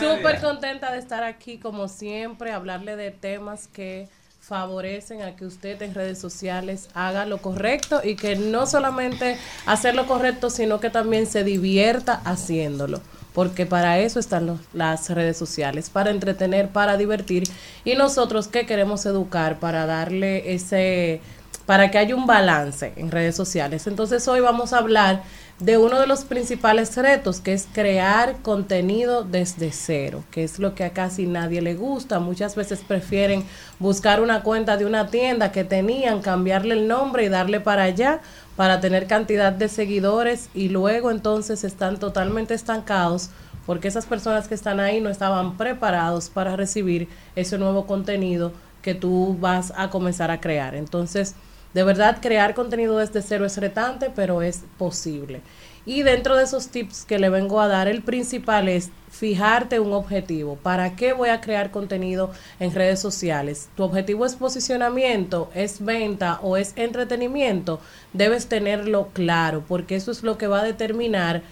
Súper contenta de estar aquí, como siempre, hablarle de temas que favorecen a que usted en redes sociales haga lo correcto y que no solamente hacer lo correcto, sino que también se divierta haciéndolo. Porque para eso están los- las redes sociales, para entretener, para divertir. Y nosotros que queremos educar, para darle ese, para que haya un balance en redes sociales. Entonces hoy vamos a hablar de uno de los principales retos, que es crear contenido desde cero, que es lo que a casi nadie le gusta. Muchas veces prefieren buscar una cuenta de una tienda que tenían, cambiarle el nombre y darle para allá para tener cantidad de seguidores y luego entonces están totalmente estancados porque esas personas que están ahí no estaban preparados para recibir ese nuevo contenido que tú vas a comenzar a crear. Entonces, de verdad, crear contenido desde cero es retante, pero es posible. Y dentro de esos tips que le vengo a dar, el principal es fijarte un objetivo. ¿Para qué voy a crear contenido en redes sociales? ¿Tu objetivo es posicionamiento, es venta o es entretenimiento? Debes tenerlo claro, porque eso es lo que va a determinar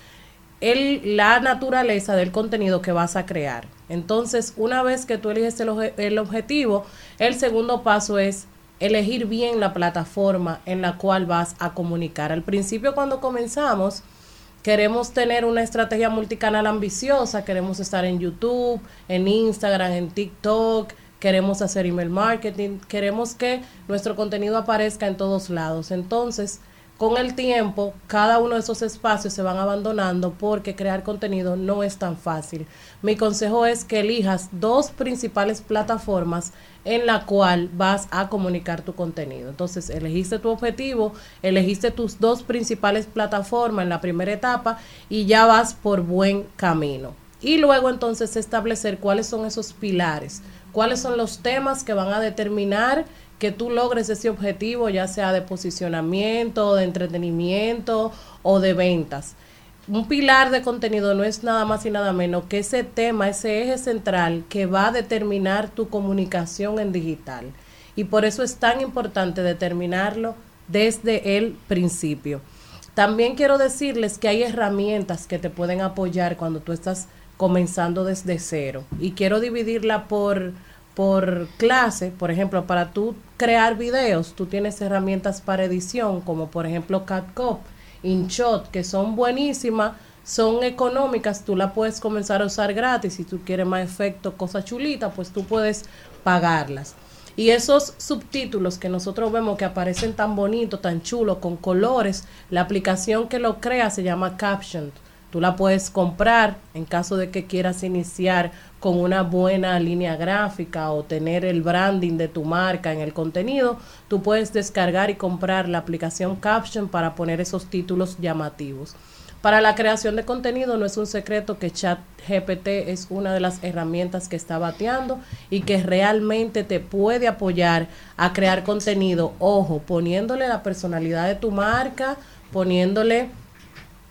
el, la naturaleza del contenido que vas a crear. Entonces, una vez que tú eliges el, el objetivo, el segundo paso es elegir bien la plataforma en la cual vas a comunicar. Al principio, cuando comenzamos, queremos tener una estrategia multicanal ambiciosa, queremos estar en YouTube, en Instagram, en TikTok, queremos hacer email marketing, queremos que nuestro contenido aparezca en todos lados. Entonces, con el tiempo, cada uno de esos espacios se van abandonando porque crear contenido no es tan fácil. Mi consejo es que elijas dos principales plataformas en la cual vas a comunicar tu contenido. Entonces, elegiste tu objetivo, elegiste tus dos principales plataformas en la primera etapa y ya vas por buen camino. Y luego entonces establecer cuáles son esos pilares, cuáles son los temas que van a determinar que tú logres ese objetivo, ya sea de posicionamiento, de entretenimiento o de ventas. Un pilar de contenido no es nada más y nada menos que ese tema, ese eje central que va a determinar tu comunicación en digital. Y por eso es tan importante determinarlo desde el principio. También quiero decirles que hay herramientas que te pueden apoyar cuando tú estás comenzando desde cero. Y quiero dividirla por, por clase. Por ejemplo, para tú crear videos, tú tienes herramientas para edición, como por ejemplo CapCut, InShot, que son buenísimas, son económicas, tú la puedes comenzar a usar gratis. Si tú quieres más efecto, cosas chulitas, pues tú puedes pagarlas. Y esos subtítulos que nosotros vemos que aparecen tan bonitos, tan chulos, con colores, la aplicación que lo crea se llama Caption. Tú la puedes comprar en caso de que quieras iniciar con una buena línea gráfica o tener el branding de tu marca en el contenido. Tú puedes descargar y comprar la aplicación Caption para poner esos títulos llamativos. Para la creación de contenido no es un secreto que ChatGPT es una de las herramientas que está bateando y que realmente te puede apoyar a crear contenido. Ojo, poniéndole la personalidad de tu marca, poniéndole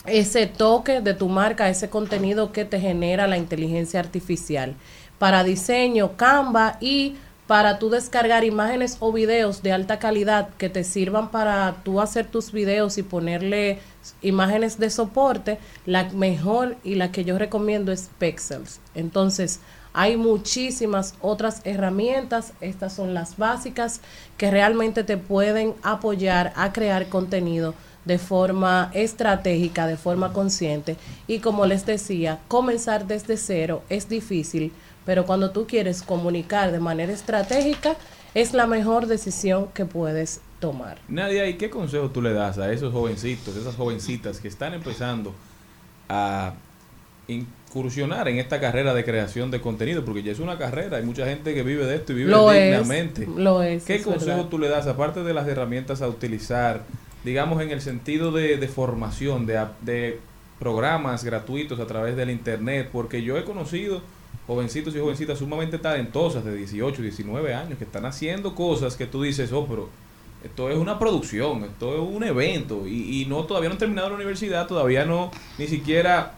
ese toque de tu marca, ese contenido que te genera la inteligencia artificial. Para diseño, Canva y para tú descargar imágenes o videos de alta calidad que te sirvan para tú hacer tus videos y ponerle imágenes de soporte, la mejor y la que yo recomiendo es Pexels. Entonces, hay muchísimas otras herramientas, estas son las básicas que realmente te pueden apoyar a crear contenido de forma estratégica, de forma consciente. Y como les decía, comenzar desde cero es difícil, pero cuando tú quieres comunicar de manera estratégica, es la mejor decisión que puedes tomar. Nadia, ¿y qué consejo tú le das a esos jovencitos, esas jovencitas que están empezando a incursionar en esta carrera de creación de contenido? Porque ya es una carrera, hay mucha gente que vive de esto y vive Lo es, dignamente. lo es, ¿Qué es consejo verdad. tú le das, aparte de las herramientas a utilizar, digamos, en el sentido de, de formación, de, de programas gratuitos a través del Internet? Porque yo he conocido jovencitos y jovencitas sumamente talentosas de 18, 19 años que están haciendo cosas que tú dices, oh, pero esto es una producción, esto es un evento y, y no todavía no han terminado la universidad, todavía no ni siquiera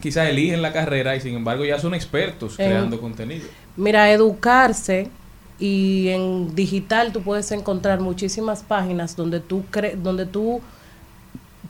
quizás eligen la carrera y sin embargo ya son expertos creando contenido. Mira, educarse y en digital tú puedes encontrar muchísimas páginas donde tú cre donde tú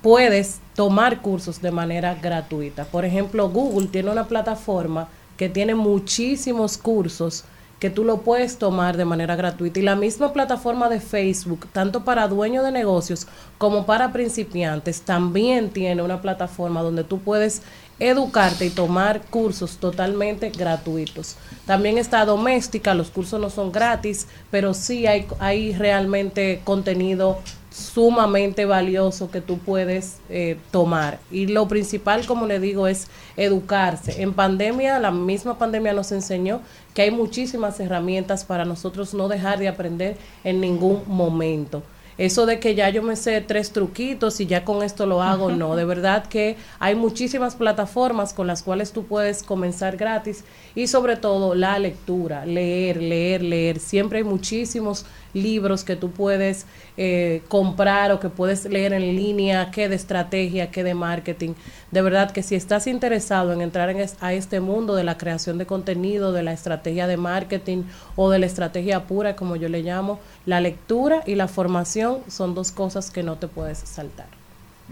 puedes tomar cursos de manera gratuita. Por ejemplo, Google tiene una plataforma que tiene muchísimos cursos que tú lo puedes tomar de manera gratuita. Y la misma plataforma de Facebook, tanto para dueños de negocios como para principiantes, también tiene una plataforma donde tú puedes educarte y tomar cursos totalmente gratuitos. También está doméstica, los cursos no son gratis, pero sí hay, hay realmente contenido sumamente valioso que tú puedes eh, tomar. Y lo principal, como le digo, es educarse. En pandemia, la misma pandemia nos enseñó que hay muchísimas herramientas para nosotros no dejar de aprender en ningún momento. Eso de que ya yo me sé tres truquitos y ya con esto lo hago, no, de verdad que hay muchísimas plataformas con las cuales tú puedes comenzar gratis y sobre todo la lectura, leer, leer, leer. Siempre hay muchísimos libros que tú puedes eh, comprar o que puedes leer en línea, que de estrategia, que de marketing. De verdad que si estás interesado en entrar en es- a este mundo de la creación de contenido, de la estrategia de marketing o de la estrategia pura, como yo le llamo, la lectura y la formación son dos cosas que no te puedes saltar.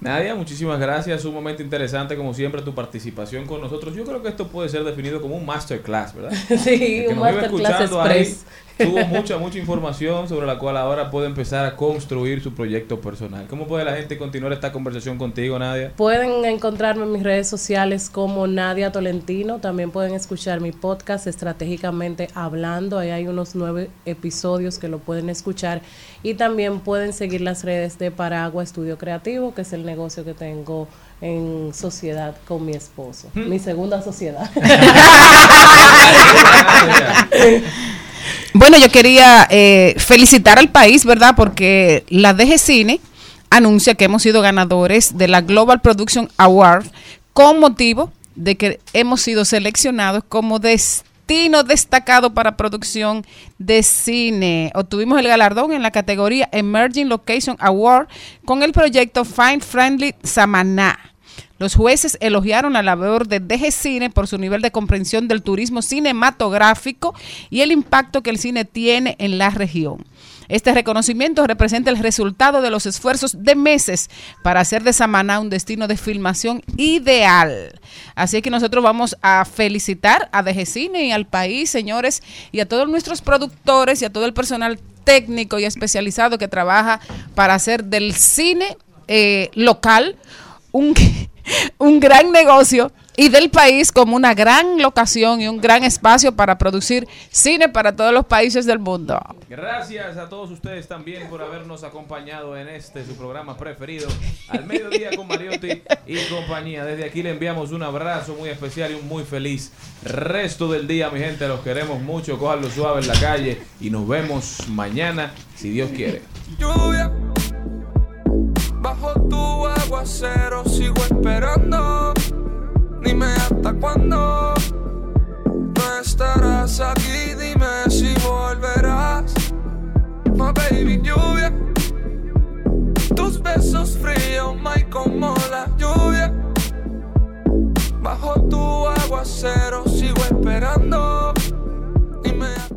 Nadia, muchísimas gracias. Sumamente interesante, como siempre, tu participación con nosotros. Yo creo que esto puede ser definido como un masterclass, ¿verdad? Sí, un masterclass escuchando ahí, express. Tuvo mucha, mucha información sobre la cual ahora puede empezar a construir su proyecto personal. ¿Cómo puede la gente continuar esta conversación contigo, Nadia? Pueden encontrarme en mis redes sociales como Nadia Tolentino. También pueden escuchar mi podcast Estratégicamente Hablando. Ahí hay unos nueve episodios que lo pueden escuchar. Y también pueden seguir las redes de Paragua Estudio Creativo, que es el negocio que tengo en sociedad con mi esposo. Mi segunda sociedad. Bueno, yo quería eh, felicitar al país, ¿verdad? Porque la DG Cine anuncia que hemos sido ganadores de la Global Production Award con motivo de que hemos sido seleccionados como destino destacado para producción de cine. Obtuvimos el galardón en la categoría Emerging Location Award con el proyecto Find Friendly Samaná. Los jueces elogiaron la labor de DG Cine por su nivel de comprensión del turismo cinematográfico y el impacto que el cine tiene en la región. Este reconocimiento representa el resultado de los esfuerzos de meses para hacer de Samaná un destino de filmación ideal. Así que nosotros vamos a felicitar a DG Cine y al país, señores, y a todos nuestros productores y a todo el personal técnico y especializado que trabaja para hacer del cine eh, local un, un gran negocio y del país como una gran locación y un gran espacio para producir cine para todos los países del mundo. Gracias a todos ustedes también por habernos acompañado en este su programa preferido, Al Mediodía con Mariotti y compañía. Desde aquí le enviamos un abrazo muy especial y un muy feliz resto del día, mi gente. Los queremos mucho, cojanlo suave en la calle y nos vemos mañana, si Dios quiere. lluvia Bajo tu aguacero sigo esperando. Dime hasta cuándo. No estarás aquí Dime si volverás. My baby lluvia. Tus besos fríos My como la lluvia. Bajo tu aguacero sigo esperando